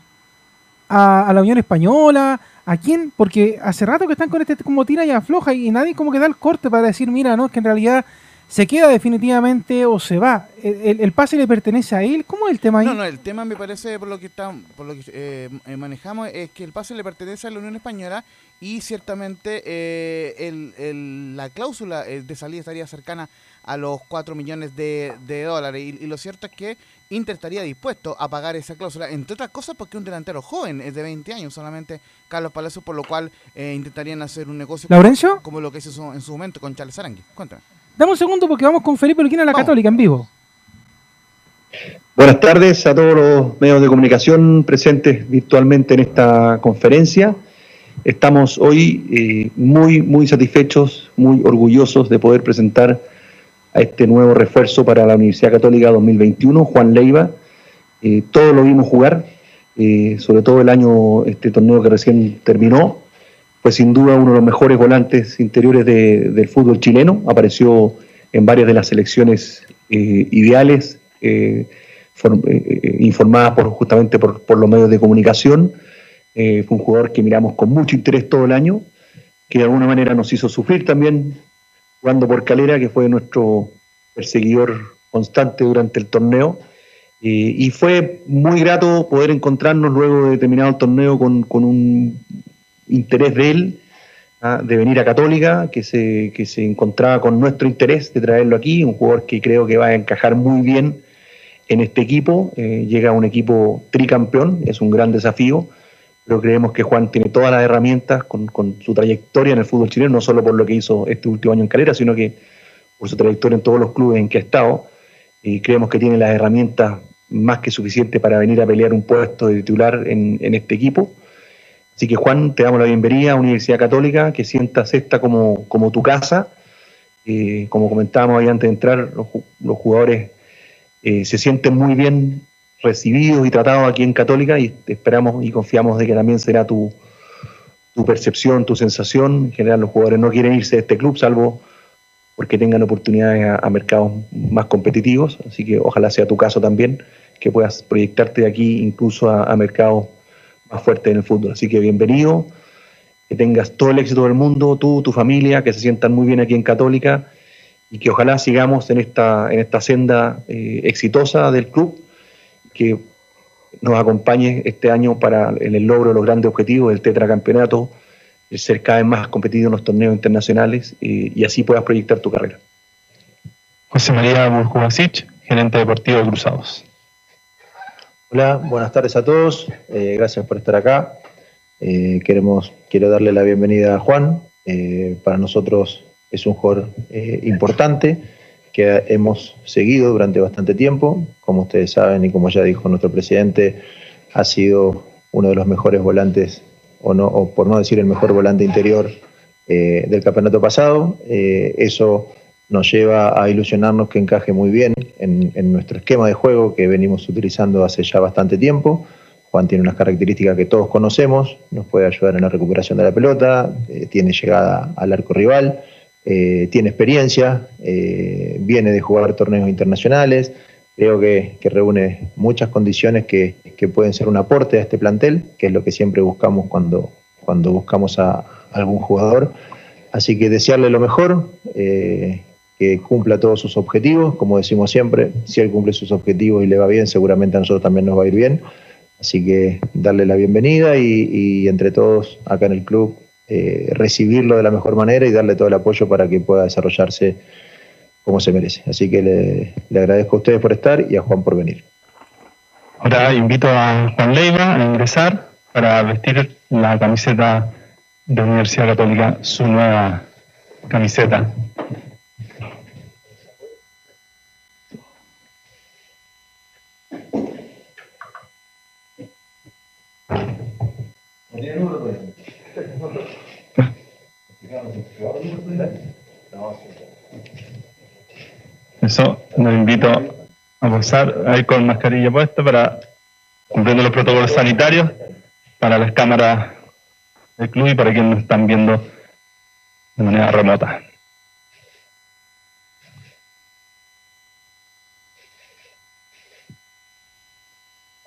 a, a la Unión Española, ¿a quién? Porque hace rato que están con este como tira y afloja y nadie como que da el corte para decir, mira, no, es que en realidad se queda definitivamente o se va. El, pase le pertenece a él. ¿Cómo es el tema ahí? No, no, el tema me parece, por lo que está, por lo que eh, eh, manejamos, es que el pase le pertenece a la Unión Española y ciertamente eh, el- el- la cláusula eh, de salida estaría cercana a los 4 millones de, de dólares. Y, y lo cierto es que Inter estaría dispuesto a pagar esa cláusula, entre otras cosas porque es un delantero joven, es de 20 años solamente Carlos Palacios, por lo cual eh, intentarían hacer un negocio ¿Laurencio? como, como lo que hizo en su momento con Charles Arangui. Cuéntame. Dame un segundo porque vamos con Felipe Luquín a la Católica en vivo. Buenas tardes a todos los medios de comunicación presentes virtualmente en esta conferencia. Estamos hoy eh, muy, muy satisfechos, muy orgullosos de poder presentar a este nuevo refuerzo para la Universidad Católica 2021, Juan Leiva. Eh, todos lo vimos jugar, eh, sobre todo el año, este torneo que recién terminó. Fue sin duda uno de los mejores volantes interiores de- del fútbol chileno. Apareció en varias de las selecciones eh, ideales, eh, eh, informadas justamente por, los medios de comunicación. Fue un jugador que miramos con mucho interés todo el año, que de alguna manera nos hizo sufrir también jugando por Calera, que fue nuestro perseguidor constante durante el torneo. Y fue muy grato poder encontrarnos luego de terminado el torneo con, con un interés de él ah, de venir a Católica, que se, que se encontraba con nuestro interés de traerlo aquí, un jugador que creo que va a encajar muy bien en este equipo. Eh, llega a un equipo tricampeón, es un gran desafío, pero creemos que Juan tiene todas las herramientas con, con su trayectoria en el fútbol chileno, no solo por lo que hizo este último año en Calera, sino que por su trayectoria en todos los clubes en que ha estado. Y creemos que tiene las herramientas más que suficientes para venir a pelear un puesto de titular en, en este equipo. Así que Juan, te damos la bienvenida a Universidad Católica, que sientas esta como, como tu casa. Eh, como comentábamos ahí antes de entrar, los, los jugadores eh, se sienten muy bien recibidos y tratados aquí en Católica y esperamos y confiamos de que también será tu, tu percepción, tu sensación. En general los jugadores no quieren irse de este club, salvo porque tengan oportunidades a, mercados más competitivos, así que ojalá sea tu caso también, que puedas proyectarte de aquí incluso a mercados más fuertes en el fútbol. Así que bienvenido, que tengas todo el éxito del mundo, tú, tu familia, que se sientan muy bien aquí en Católica y que ojalá sigamos en esta, en esta senda eh, exitosa del club, que nos acompañe este año para en el logro de los grandes objetivos del tetracampeonato, el ser cada vez más competitivo en los torneos internacionales eh, y así puedas proyectar tu carrera. José María Burjubasic, gerente deportivo de Cruzados. Buenas tardes a todos. eh, gracias por estar acá. Eh, queremos, quiero darle la bienvenida a Juan. Eh, para nosotros es un jugador importante que hemos seguido durante bastante tiempo. Como ustedes saben y como ya dijo nuestro presidente, ha sido uno de los mejores volantes, o, no, o por no decir el mejor volante interior del campeonato pasado. Eso nos lleva a ilusionarnos que encaje muy bien en, nuestro esquema de juego que venimos utilizando hace ya bastante tiempo. Juan tiene unas características que todos conocemos, nos puede ayudar en la recuperación de la pelota, eh, tiene llegada al arco rival, eh, tiene experiencia, eh, viene de jugar torneos internacionales, creo que, reúne muchas condiciones que, que pueden ser un aporte a este plantel, que es lo que siempre buscamos cuando, cuando buscamos a algún jugador Así que desearle lo mejor, que cumpla todos sus objetivos, como decimos siempre, si él cumple sus objetivos y le va bien, seguramente a nosotros también nos va a ir bien. Así que darle la bienvenida y, entre todos acá en el club eh, recibirlo de la mejor manera y darle todo el apoyo para que pueda desarrollarse como se merece. Así que le, le agradezco a ustedes por estar y a Juan por venir. Ahora invito a Juan Leiva a ingresar para vestir la camiseta de Universidad Católica, su nueva camiseta. Eso, los invito a pasar ahí con mascarilla puesta para cumpliendo los protocolos sanitarios para las cámaras del club y para quienes nos están viendo de manera remota.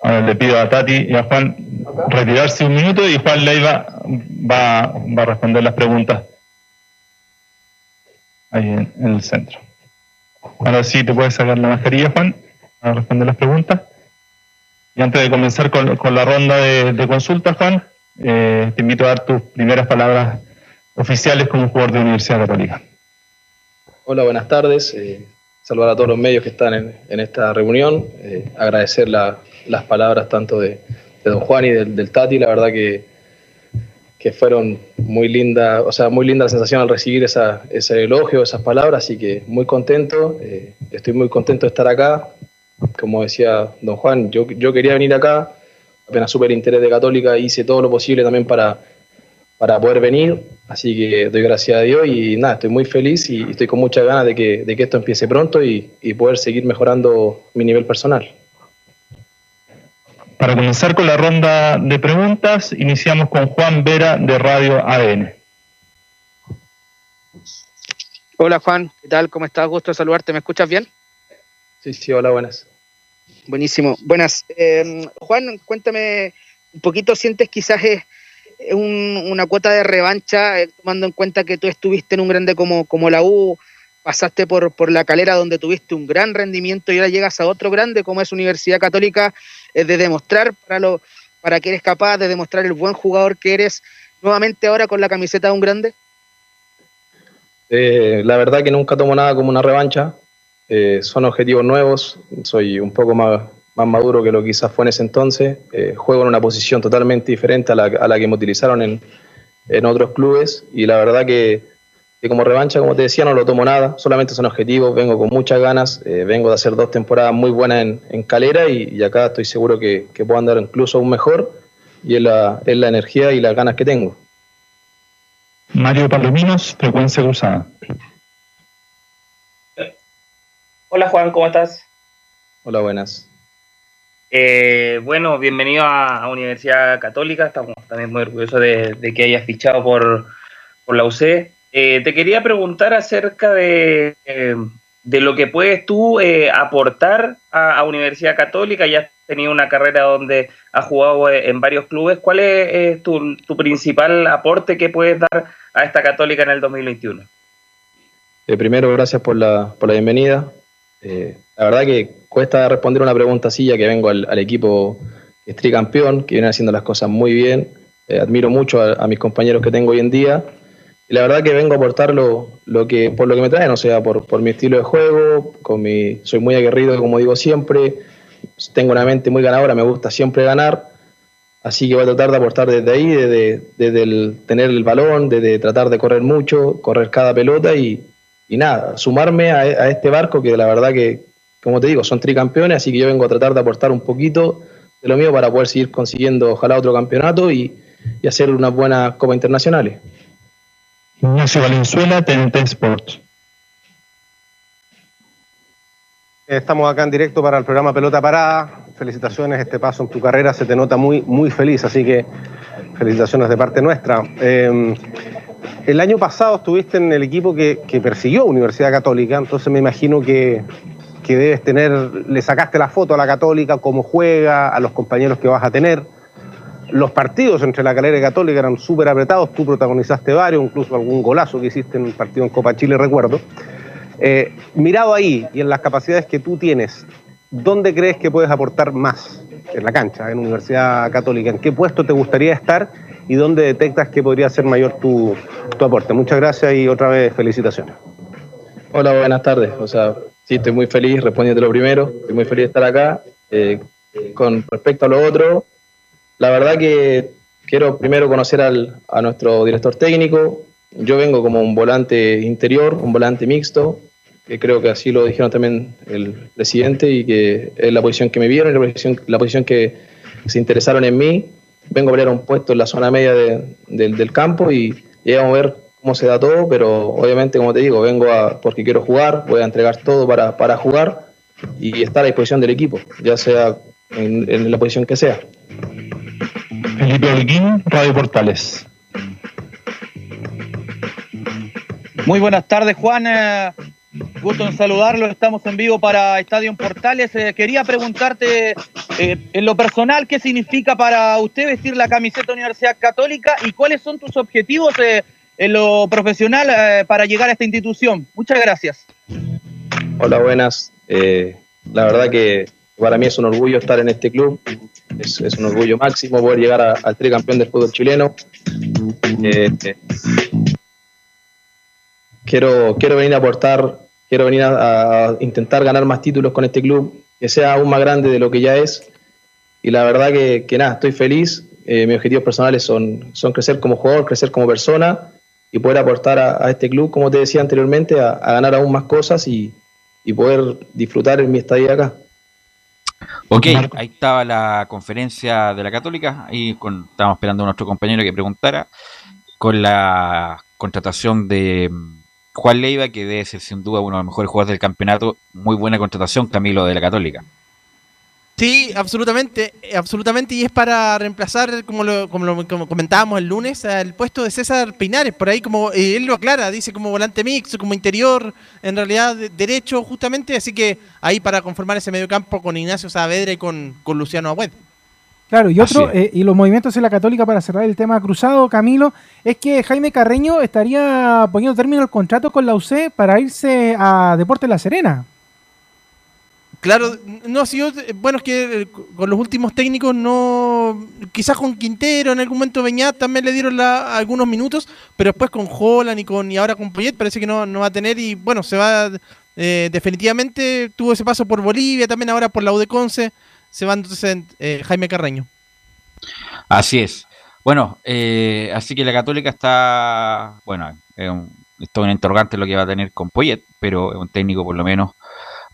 Le pido a Tati y a Juan retirarse un minuto y Juan Leiva va, va a responder las preguntas ahí en, el centro. Ahora sí te puedes sacar la mascarilla, Juan, a responder las preguntas. Y antes de comenzar con, con la ronda de, de consultas, Juan, eh, te invito a dar tus primeras palabras oficiales como jugador de Universidad Católica. Hola, buenas tardes. Eh, saludar a todos los medios que están en, en esta reunión. Eh, agradecer la- las palabras tanto de, don Juan y del, del Tati. La verdad que, que fueron muy lindas, o sea, muy linda la sensación al recibir esa, ese elogio, esas palabras. Así que muy contento. eh, estoy muy contento de estar acá. Como decía don Juan, yo, yo quería venir acá. Apenas supe el interés de Católica, hice todo lo posible también para, para poder venir. Así que doy gracias a Dios y nada, estoy muy feliz y estoy con muchas ganas de que, de que esto empiece pronto y, y poder seguir mejorando mi nivel personal. Para comenzar con la ronda de preguntas, iniciamos con Juan Vera de Radio ADN. Hola Juan, ¿qué tal? ¿Cómo estás? Gusto de saludarte. ¿Me escuchas bien? Sí, sí, hola, buenas. Buenísimo. Buenas. Eh, Juan, cuéntame un poquito, ¿sientes quizás es un- una cuota de revancha, eh, tomando en cuenta que tú estuviste en un grande como, como la U, pasaste por, por la calera donde tuviste un gran rendimiento y ahora llegas a otro grande como es Universidad Católica, eh, de demostrar para, lo, para que eres capaz de demostrar el buen jugador que eres nuevamente ahora con la camiseta de un grande? Eh, la verdad que nunca tomo nada como una revancha. Eh, son objetivos nuevos. Soy un poco más, más maduro que lo que quizás fue en ese entonces. Eh, juego en una posición totalmente diferente a la, a la que me utilizaron en, en otros clubes. Y la verdad que, que como revancha, como te decía, no lo tomo nada. Solamente son objetivos. Vengo con muchas ganas. Eh, vengo de hacer dos temporadas muy buenas en, en Calera y, y acá estoy seguro que, que puedo andar incluso aún mejor. Y es la, es la energía y las ganas que tengo. Mario Palominos, frecuencia cruzada. Hola Juan, ¿cómo estás? Hola, buenas. Eh, bueno, bienvenido a, a Universidad Católica. Estamos también muy orgullosos de, de que hayas fichado por, por la UC. Eh, te quería preguntar acerca de, eh, de lo que puedes tú eh, aportar a, a Universidad Católica. Ya has tenido una carrera donde has jugado eh, en varios clubes. ¿Cuál es, tu, tu principal aporte que puedes dar a esta Católica en el 2021? Eh, primero, gracias por la, por la bienvenida. Eh, la verdad que cuesta responder una pregunta así, ya que vengo al, equipo que es tricampeón, que viene haciendo las cosas muy bien. Admiro mucho a mis compañeros que tengo hoy en día. Y la verdad que vengo a aportar lo, que, por lo que me traen, o sea, por, por mi estilo de juego, con mi, soy muy aguerrido, como digo siempre, tengo una mente muy ganadora, me gusta siempre ganar. Así que voy a tratar de aportar desde ahí, desde, desde el tener el balón, desde tratar de correr mucho, correr cada pelota y, y nada, sumarme a, a este barco que la verdad que, como te digo, son tricampeones, así que yo vengo a tratar de aportar un poquito de lo mío para poder seguir consiguiendo ojalá otro campeonato y, y hacer unas buenas copas internacionales. Ignacio Valenzuela, TNT Sports. Estamos acá en directo para el programa Pelota Parada. Felicitaciones, este paso en tu carrera se te nota muy, muy feliz, así que felicitaciones de parte nuestra. Eh, el año pasado estuviste en el equipo que, que persiguió Universidad Católica, entonces me imagino que, que debes tener, le sacaste la foto a la Católica, cómo juega, a los compañeros que vas a tener. Los partidos entre la calera y Católica eran súper apretados, tú protagonizaste varios, incluso algún golazo que hiciste en un partido en Copa Chile, recuerdo. Eh, mirado ahí y en las capacidades que tú tienes, ¿dónde crees que puedes aportar más en la cancha, en Universidad Católica? ¿En qué puesto te gustaría estar y dónde detectas que podría ser mayor tu, tu aporte? Muchas gracias y otra vez felicitaciones. Hola, buenas tardes. O sea, sí, estoy muy feliz, respondiendo lo primero, estoy muy feliz de estar acá. Eh, con respecto a lo otro, la verdad que quiero primero conocer al, a nuestro director técnico. Yo vengo como un volante interior, un volante mixto, que creo que así lo dijeron también el presidente y que es la posición que me vieron, la posición, la posición que se interesaron en mí. Vengo a pelear un puesto en la zona media de- del- del campo y, y vamos a ver cómo se da todo, pero obviamente, como te digo, vengo a, porque quiero jugar, voy a entregar todo para, para jugar y estar a disposición del equipo, ya sea en, en la posición que sea. Felipe Holguín, Radio Portales. Muy buenas tardes, Juan. Eh, gusto en saludarlo. Estamos en vivo para Estadio Portales. Eh, quería preguntarte, eh, en lo personal, ¿qué significa para usted vestir la camiseta Universidad Católica y cuáles son tus objetivos eh, en lo profesional eh, para llegar a esta institución? Muchas gracias. Hola, buenas. Eh, la verdad que para mí es un orgullo estar en este club. Es, es un orgullo máximo poder llegar a- al tricampeón del fútbol chileno. Eh, quiero, quiero venir a aportar, quiero venir a, intentar ganar más títulos con este club, que sea aún más grande de lo que ya es. Y la verdad que, que nada, estoy feliz. Eh, mis objetivos personales son, son crecer como jugador, crecer como persona y poder aportar a, a este club, como te decía anteriormente, a, a ganar aún más cosas y, y poder disfrutar en mi estadía acá. Ok, ahí estaba la conferencia de la Católica, ahí con, estábamos esperando a nuestro compañero que preguntara, con la contratación de mm, Juan Leiva, que debe ser sin duda uno de los mejores jugadores del campeonato, muy buena contratación, Camilo, de la Católica. Sí, absolutamente, eh, absolutamente, y es para reemplazar, como lo, como lo como comentábamos el lunes, al puesto de César Pinares, por ahí como eh, él lo aclara, dice como volante mixto, como interior, en realidad de- derecho justamente, así que ahí para conformar ese mediocampo con Ignacio Saavedra y con, con Luciano Agüed. Claro, y otro, eh, y los movimientos en la Católica para cerrar el tema cruzado, Camilo, es que Jaime Carreño estaría poniendo término al contrato con la UC para irse a Deportes La Serena. Claro, no, si yo, bueno, es que eh, con los últimos técnicos no, quizás con Quintero en algún momento Beñat también le dieron la- algunos minutos, pero después con Holland y con y ahora con Poyet parece que no, no va a tener y bueno, se va eh, definitivamente tuvo ese paso por Bolivia, también ahora por la U de Conce, se va entonces eh, Jaime Carreño. Así es. Bueno, eh, así que la Católica está, bueno, es un, es todo un interrogante lo que va a tener con Poyet, pero es un técnico por lo menos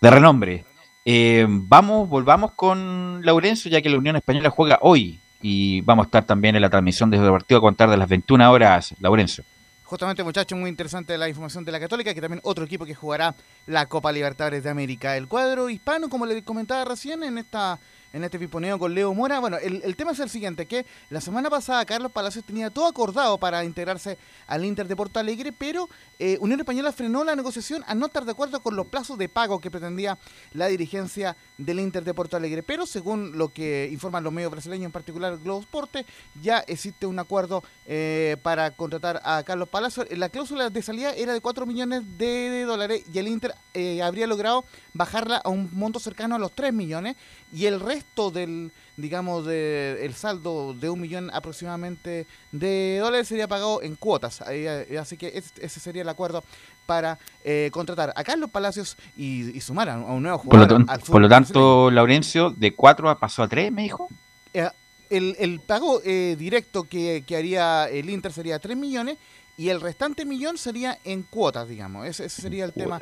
de renombre. Eh, vamos, volvamos con Laurencio, ya que la Unión Española juega hoy y vamos a estar también en la transmisión desde el partido a contar de las 21 horas, Laurencio. Justamente, muchachos, muy interesante la información de la Católica, que también otro equipo que jugará la Copa Libertadores de América. El cuadro hispano, como le comentaba recién en esta en este piponeo con Leo Mora. Bueno, el, el tema es el siguiente, que la semana pasada Carlos Palacios tenía todo acordado para integrarse al Inter de Porto Alegre, pero eh, Unión Española frenó la negociación a no estar de acuerdo con los plazos de pago que pretendía la dirigencia del Inter de Porto Alegre. Pero según lo que informan los medios brasileños, en particular Globo Esporte, ya existe un acuerdo eh, para contratar a Carlos Palacios. La cláusula de salida era de 4 millones de, de dólares y el Inter eh, habría logrado bajarla a un monto cercano a los 3 millones y el resto del, digamos, de, el saldo de un millón aproximadamente de dólares sería pagado en cuotas. Eh, Así que ese, sería el acuerdo para eh, contratar a Carlos Palacios y, y sumar a, un nuevo Por lo, jugador. al por lo tanto, Laurencio, de 4 pasó a 3, me dijo. eh, el, el pago eh, directo que, que haría el Inter sería 3 millones y el restante millón sería en cuotas, digamos. Ese, ese sería el tema.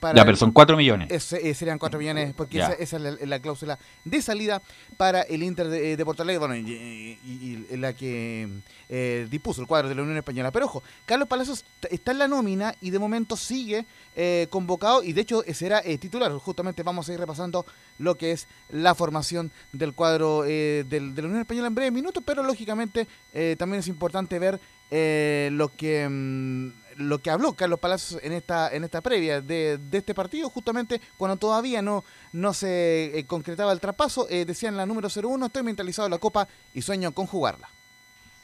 Para Ya, pero son 4 millones. Ese- eh, serían 4 millones, porque esa, esa es la, la cláusula de salida para el Inter de, de Porto Alegre, bueno, y, y- y la que eh, dispuso el cuadro de la Unión Española. Pero ojo, Carlos Palacios está en la nómina y de momento sigue eh, convocado y de hecho eh, será eh, titular. Justamente vamos a ir repasando lo que es la formación del cuadro eh, del- de la Unión Española en breve minutos, pero lógicamente eh, también es importante ver eh, lo que mm, lo que habló Carlos Palacios en esta, en esta previa de, este partido, justamente cuando todavía no, no se eh, concretaba el traspaso, eh, decían la número 01, estoy mentalizado en la Copa y sueño con jugarla.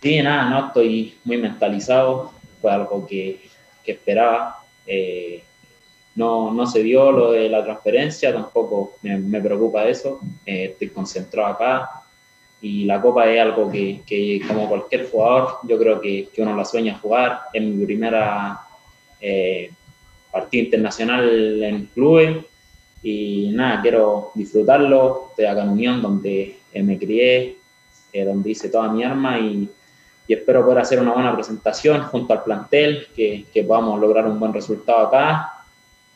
Sí, nada, no estoy muy mentalizado, fue algo que, que esperaba. Eh, no, no se dio lo de la transferencia, tampoco me, me preocupa eso, estoy concentrado acá y la Copa es algo que, que como cualquier jugador, yo creo que, que, uno la sueña jugar. Es mi primera eh, partido internacional en clubes y nada, quiero disfrutarlo. Estoy acá en Unión, donde eh, me crié, eh, donde hice toda mi arma y, y, espero poder hacer una buena presentación junto al plantel, que, que podamos lograr un buen resultado acá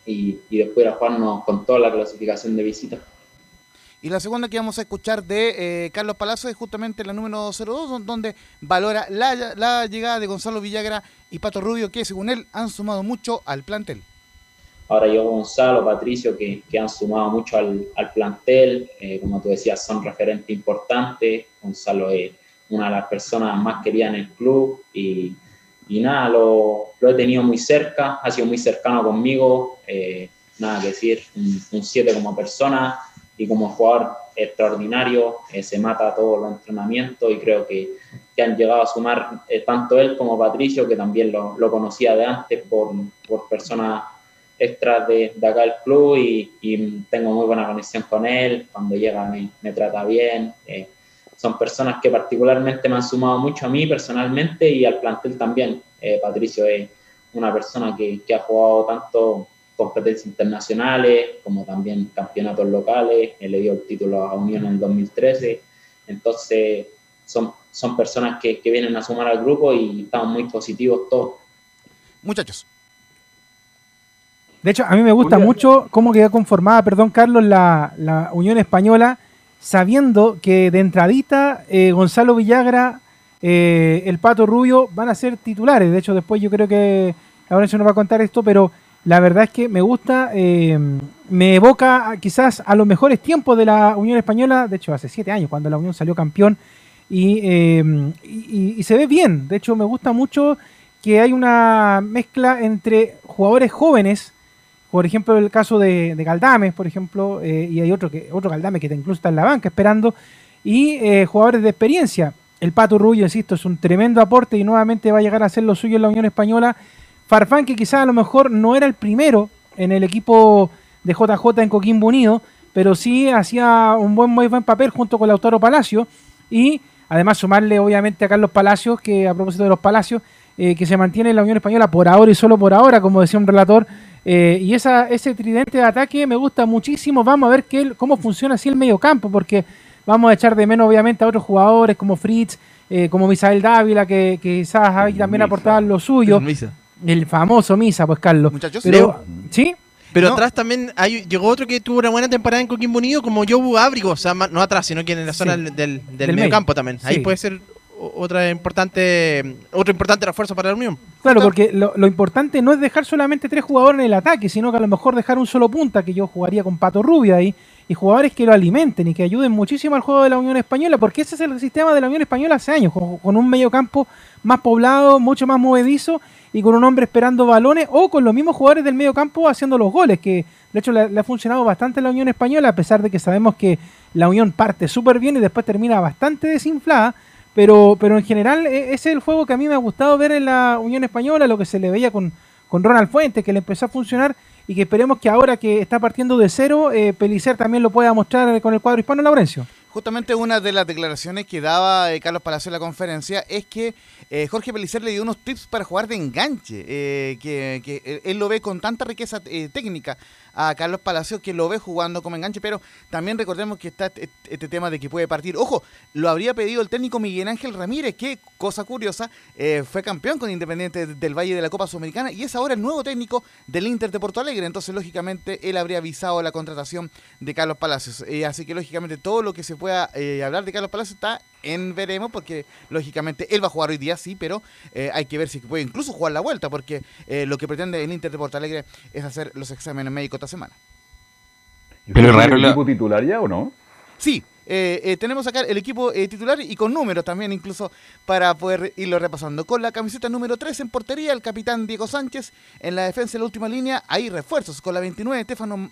y, y después a jugarnos con toda la clasificación de visita. Y la segunda que vamos a escuchar de eh, Carlos Palazzo es justamente la número 02, donde valora la, la, llegada de Gonzalo Villagra y Pato Rubio, que según él han sumado mucho al plantel. Ahora yo Gonzalo, Patricio, que, que han sumado mucho al, al plantel, eh, como tú decías, son referentes importantes. Gonzalo es una de las personas más queridas en el club y, y nada, lo, lo, he tenido muy cerca, ha sido muy cercano conmigo, eh, nada que decir, un 7 como persona y como jugador extraordinario, eh, se mata todos los entrenamientos y creo que, que han llegado a sumar eh, tanto él como Patricio, que también lo, lo conocía de antes por, por personas extras de, de, acá del club y, y, tengo muy buena conexión con él, cuando llega me, me trata bien. Eh, son personas que particularmente me han sumado mucho a mí personalmente y al plantel también. Eh, Patricio es una persona que, que ha jugado tanto competencias internacionales, como también campeonatos locales, él le dio el título a Unión en 2013, entonces son, son personas que, que vienen a sumar al grupo y estamos muy positivos todos. Muchachos. De hecho, a mí me gusta mucho cómo queda conformada, perdón Carlos, la, la Unión Española, sabiendo que de entradita eh, Gonzalo Villagra, eh, el Pato Rubio van a ser titulares. De hecho, después yo creo que ahora se nos va a contar esto, pero la verdad es que me gusta, eh, me evoca quizás a los mejores tiempos de la Unión Española, de hecho hace siete años, cuando la Unión salió campeón, y, eh, y, se ve bien, de hecho me gusta mucho que hay una mezcla entre jugadores jóvenes, por ejemplo el caso de, de Galdames, por ejemplo, eh, y hay otro, que, otro Galdames que incluso está en la banca esperando, y jugadores de experiencia. El Pato Rubio, insisto, es un tremendo aporte y nuevamente va a llegar a ser lo suyo en la Unión Española Farfán, que quizás a lo mejor no era el primero en el equipo de JJ en Coquimbo Unido, pero sí hacía un buen, muy buen papel junto con Lautaro Palacio. Y además sumarle obviamente a Carlos Palacios, que a propósito de los Palacios, eh, que se mantiene en la Unión Española por ahora y solo por ahora, como decía un relator. Eh, y esa, ese tridente de ataque me gusta muchísimo. Vamos a ver qué, cómo funciona así el medio campo, porque vamos a echar de menos obviamente a otros jugadores como Fritz, eh, como Misael Dávila, que, que quizás ahí también aportaban lo suyo. El famoso Misa, pues Carlos. Muchachos, pero, ¿sí? Pero no. atrás también hay, llegó otro que tuvo una buena temporada en Coquimbo Unido, como Jobu Ábrigo, o sea, no atrás, sino que en la zona sí. del, del, del medio campo también. Sí. Ahí puede ser otra importante otro importante refuerzo para la Unión. Claro, porque lo, lo, importante no es dejar solamente tres jugadores en el ataque, sino que a lo mejor dejar un solo punta, que yo jugaría con Pato Rubio ahí, y jugadores que lo alimenten y que ayuden muchísimo al juego de la Unión Española, porque ese es el sistema de la Unión Española hace años, con, con un medio campo más poblado, mucho más movedizo y con un hombre esperando balones o con los mismos jugadores del medio campo haciendo los goles, que de hecho le, ha funcionado bastante a la Unión Española, a pesar de que sabemos que la Unión parte súper bien y después termina bastante desinflada, pero, pero en general ese es el juego que a mí me ha gustado ver en la Unión Española, lo que se le veía con, con Ronald Fuentes, que le empezó a funcionar y que esperemos que ahora que está partiendo de cero, eh, Pelicer también lo pueda mostrar con el cuadro hispano Laurencio. Justamente una de las declaraciones que daba eh, Carlos Palacio en la conferencia es que eh, Jorge Pelicer le dio unos tips para jugar de enganche, eh, que, que, él lo ve con tanta riqueza eh, técnica a Carlos Palacios que lo ve jugando como enganche, pero también recordemos que está este, este, tema de que puede partir. Ojo, lo habría pedido el técnico Miguel Ángel Ramírez, que, cosa curiosa, eh, fue campeón con Independiente del Valle de la Copa Sudamericana y es ahora el nuevo técnico del Inter de Porto Alegre. Entonces, lógicamente, él habría avisado la contratación de Carlos Palacios. Así que, lógicamente, todo lo que se pueda eh, hablar de Carlos Palacios está en veremos, porque lógicamente él va a jugar hoy día, sí, pero eh, hay que ver si puede incluso jugar la vuelta, porque eh, lo que pretende el Inter de Porto Alegre es hacer los exámenes médicos esta semana. ¿Pero es raro el equipo titular ya o no? Sí, eh, eh, tenemos acá el equipo eh, titular y con números también, incluso para poder irlo repasando. Con la camiseta número 3 en portería, el capitán Diego Sánchez. En la defensa de la última línea, hay refuerzos. Con la 29, Estefano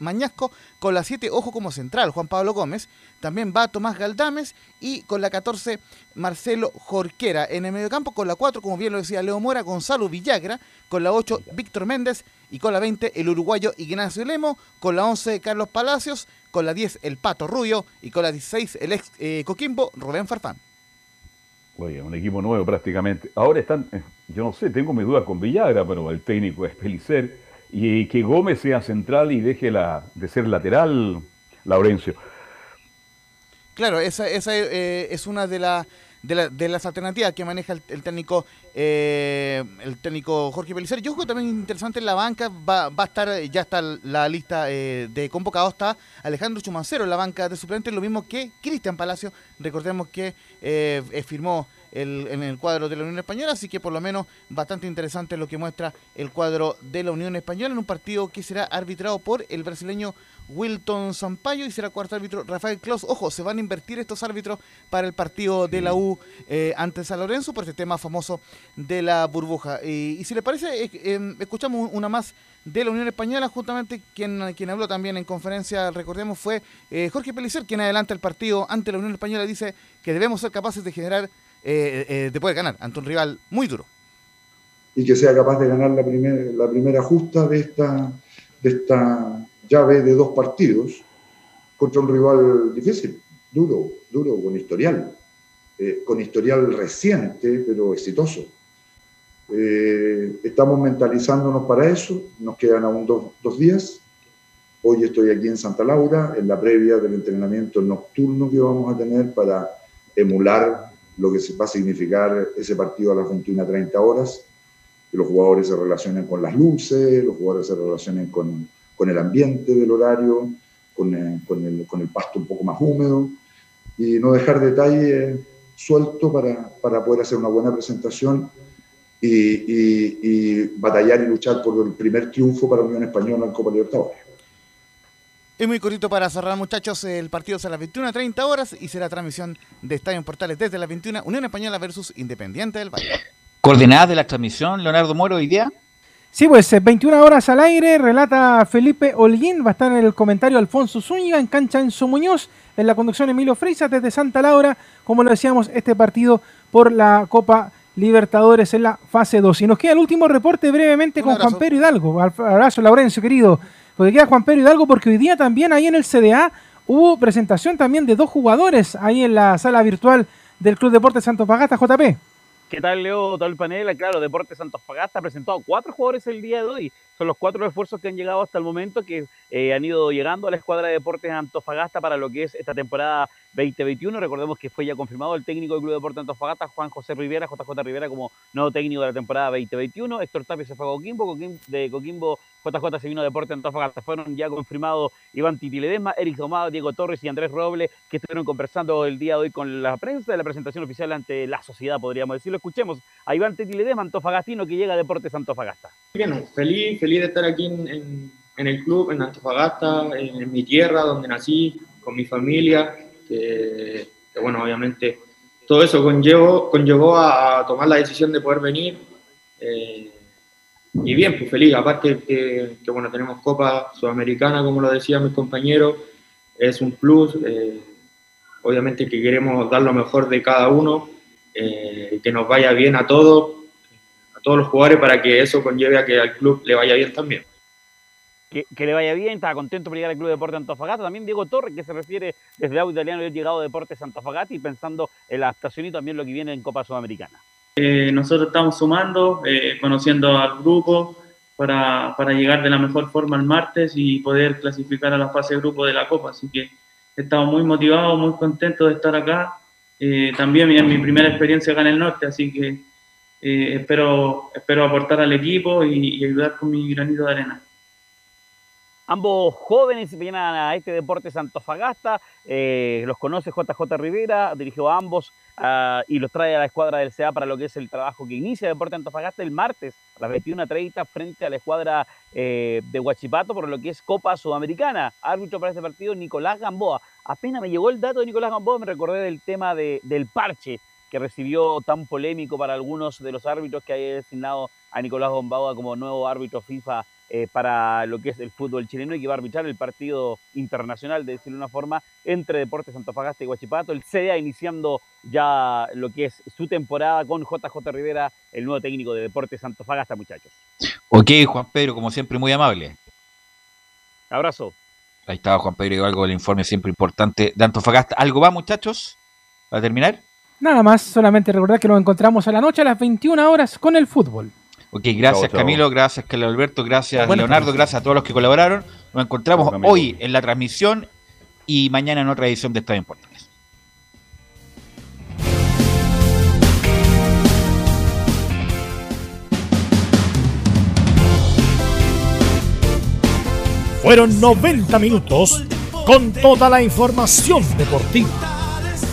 Mañasco. Con la 7, ojo como central, Juan Pablo Gómez. También va Tomás Galdames. Y con la 14, Marcelo Jorquera. En el mediocampo, con la 4, como bien lo decía Leo Mora, Gonzalo Villagra. Con la 8, Víctor Méndez. Y con la 20, el uruguayo Ignacio Lemo. Con la 11, Carlos Palacios con la 10 el Pato Rubio y con la 16 el ex eh, Coquimbo Rubén Farfán. Oye, un equipo nuevo prácticamente. Ahora están, eh, yo no sé, tengo mis dudas con Villagra, pero el técnico es Pelicer. Y que Gómez sea central y deje la, de ser lateral, Laurencio. Claro, esa, esa eh, es una de las de, las alternativas que maneja el, técnico eh, el técnico Jorge Pelicer. Yo creo también interesante en la banca, va, va a estar, ya está la lista eh, de convocados, está Alejandro Chumancero en la banca de suplentes, lo mismo que Cristian Palacio, recordemos que eh, firmó en el cuadro de la Unión Española, así que por lo menos bastante interesante lo que muestra el cuadro de la Unión Española en un partido que será arbitrado por el brasileño Wilton Sampaio y será cuarto árbitro Rafael Claus. Ojo, se van a invertir estos árbitros para el partido de la U eh, ante San Lorenzo por este tema famoso de la burbuja. y si le parece, eh, em, escuchamos una más de la Unión Española, justamente quien, quien habló también en conferencia, recordemos, fue eh, Jorge Pelicer, quien adelanta el partido ante la Unión Española, dice que debemos ser capaces de generar, de poder ganar ante un rival muy duro. Y que sea capaz de ganar la, la primera justa de esta, de esta llave de dos partidos contra un rival difícil, duro, duro, con historial, eh, con historial reciente, pero exitoso. Eh, estamos mentalizándonos para eso, nos quedan aún dos, días. Hoy estoy aquí en Santa Laura, en la previa del entrenamiento nocturno que vamos a tener para emular lo que va a significar ese partido a las 21.30 horas, que los jugadores se relacionen con las luces, los jugadores se relacionen con, con el ambiente del horario, con, eh, con, el, con, el, pasto un poco más húmedo y no dejar detalles sueltos para, para, poder hacer una buena presentación y, y, batallar y luchar por el primer triunfo para Unión Española en Copa Libertadores. Es muy cortito para cerrar, muchachos. El partido será a las 21.30 horas y será transmisión de Estadio en Portales desde las 21, Unión Española versus Independiente del Valle. ¿Coordenadas de la transmisión, Leonardo Moro, hoy día? Sí, pues 21 eh, horas al aire, relata Felipe Holguín, va a estar en el comentario Alfonso Zúñiga, en cancha Enzo Muñoz, en la conducción Emilio Freisa desde Santa Laura, como lo decíamos, este partido por la Copa Libertadores en la fase 2. Y nos queda el último reporte brevemente con Juan Pedro Hidalgo. Abrazo, Laurencio, querido. Porque queda Juan Pedro Hidalgo porque hoy día también ahí en el CDA hubo presentación también de dos jugadores ahí en la sala virtual del Club Deportes Santo Pagata, JP. ¿Qué tal, Leo? Todo el panel. Claro, Deportes Santos Pagasta ha presentado cuatro jugadores el día de hoy. Son los cuatro esfuerzos que han llegado hasta el momento, que eh, han ido llegando a la escuadra de Deportes Antofagasta para lo que es esta temporada 2021. Recordemos que fue ya confirmado el técnico del Club Deportes Antofagasta, Juan José Rivera, JJ Rivera, como nuevo técnico de la temporada 2021. Héctor Tapia se fue a Coquimbo, de Coquimbo JJ se vino a Deportes Antofagasta. Fueron ya confirmados Iván Titi Ledesma, Eric Domado, Diego Torres y Andrés Roble, que estuvieron conversando el día de hoy con la prensa de la presentación oficial ante la sociedad, podríamos decirlo. Escuchemos a Iván Titi Ledesma, Antofagastino, que llega a Deportes Antofagasta. Bien, feliz, feliz de estar aquí en en el club, en Antofagasta, en, mi tierra, donde nací, con mi familia, que, bueno, obviamente todo eso conllevó, conllevó a, tomar la decisión de poder venir. Eh, y bien, pues feliz, aparte que, bueno, tenemos Copa Sudamericana, como lo decían mis compañeros, es un plus, eh, obviamente que queremos dar lo mejor de cada uno, eh, que nos vaya bien a todos, a todos los jugadores, para que eso conlleve a que al club le vaya bien también que, le vaya bien, estaba contento por llegar al Club Deporte Antofagasta. También Diego Torres, que se refiere desde el audio italiano, haber llegado a Deportes Antofagasta y pensando en la adaptación y también lo que viene en Copa Sudamericana. Eh, nosotros estamos sumando, eh, conociendo al grupo para, para, llegar de la mejor forma el martes y poder clasificar a la fase de grupo de la Copa. Así que estamos muy motivados, muy contentos de estar acá. Eh, también es mi primera experiencia acá en el norte, así que espero, espero aportar al equipo y ayudar con mi granito de arena. Ambos jóvenes vienen a este deporte Santofagasta, eh, los conoce JJ Rivera, dirigió a ambos ah, y los trae a la escuadra del CA para lo que es el trabajo que inicia Deporte Antofagasta el martes a las 21.30 frente a la escuadra eh, de Huachipato por lo que es Copa Sudamericana. Árbitro para este partido, Nicolás Gamboa. Apenas me llegó el dato de Nicolás Gamboa, me recordé del tema del parche que recibió tan polémico para algunos de los árbitros que haya designado a Nicolás Gamboa como nuevo árbitro FIFA eh, para lo que es el fútbol chileno y que va a arbitrar el partido internacional, de decirlo de una forma, entre Deportes Antofagasta y Guachipato. El CDA iniciando ya lo que es su temporada con JJ Rivera, el nuevo técnico de Deportes Antofagasta, muchachos. Ok, Juan Pedro, como siempre, muy amable. Abrazo. Ahí estaba Juan Pedro algo del informe siempre importante de Antofagasta. ¿Algo va, muchachos? ¿Para terminar? Nada más, solamente recordar que nos encontramos a la noche a las 21 horas con el fútbol. Ok, gracias Camilo, gracias Carlos Alberto, gracias Leonardo, gracias a todos los que colaboraron. Nos encontramos hoy en la transmisión y mañana en otra edición de Estadio Importantes. Fueron 90 minutos con toda la información deportiva.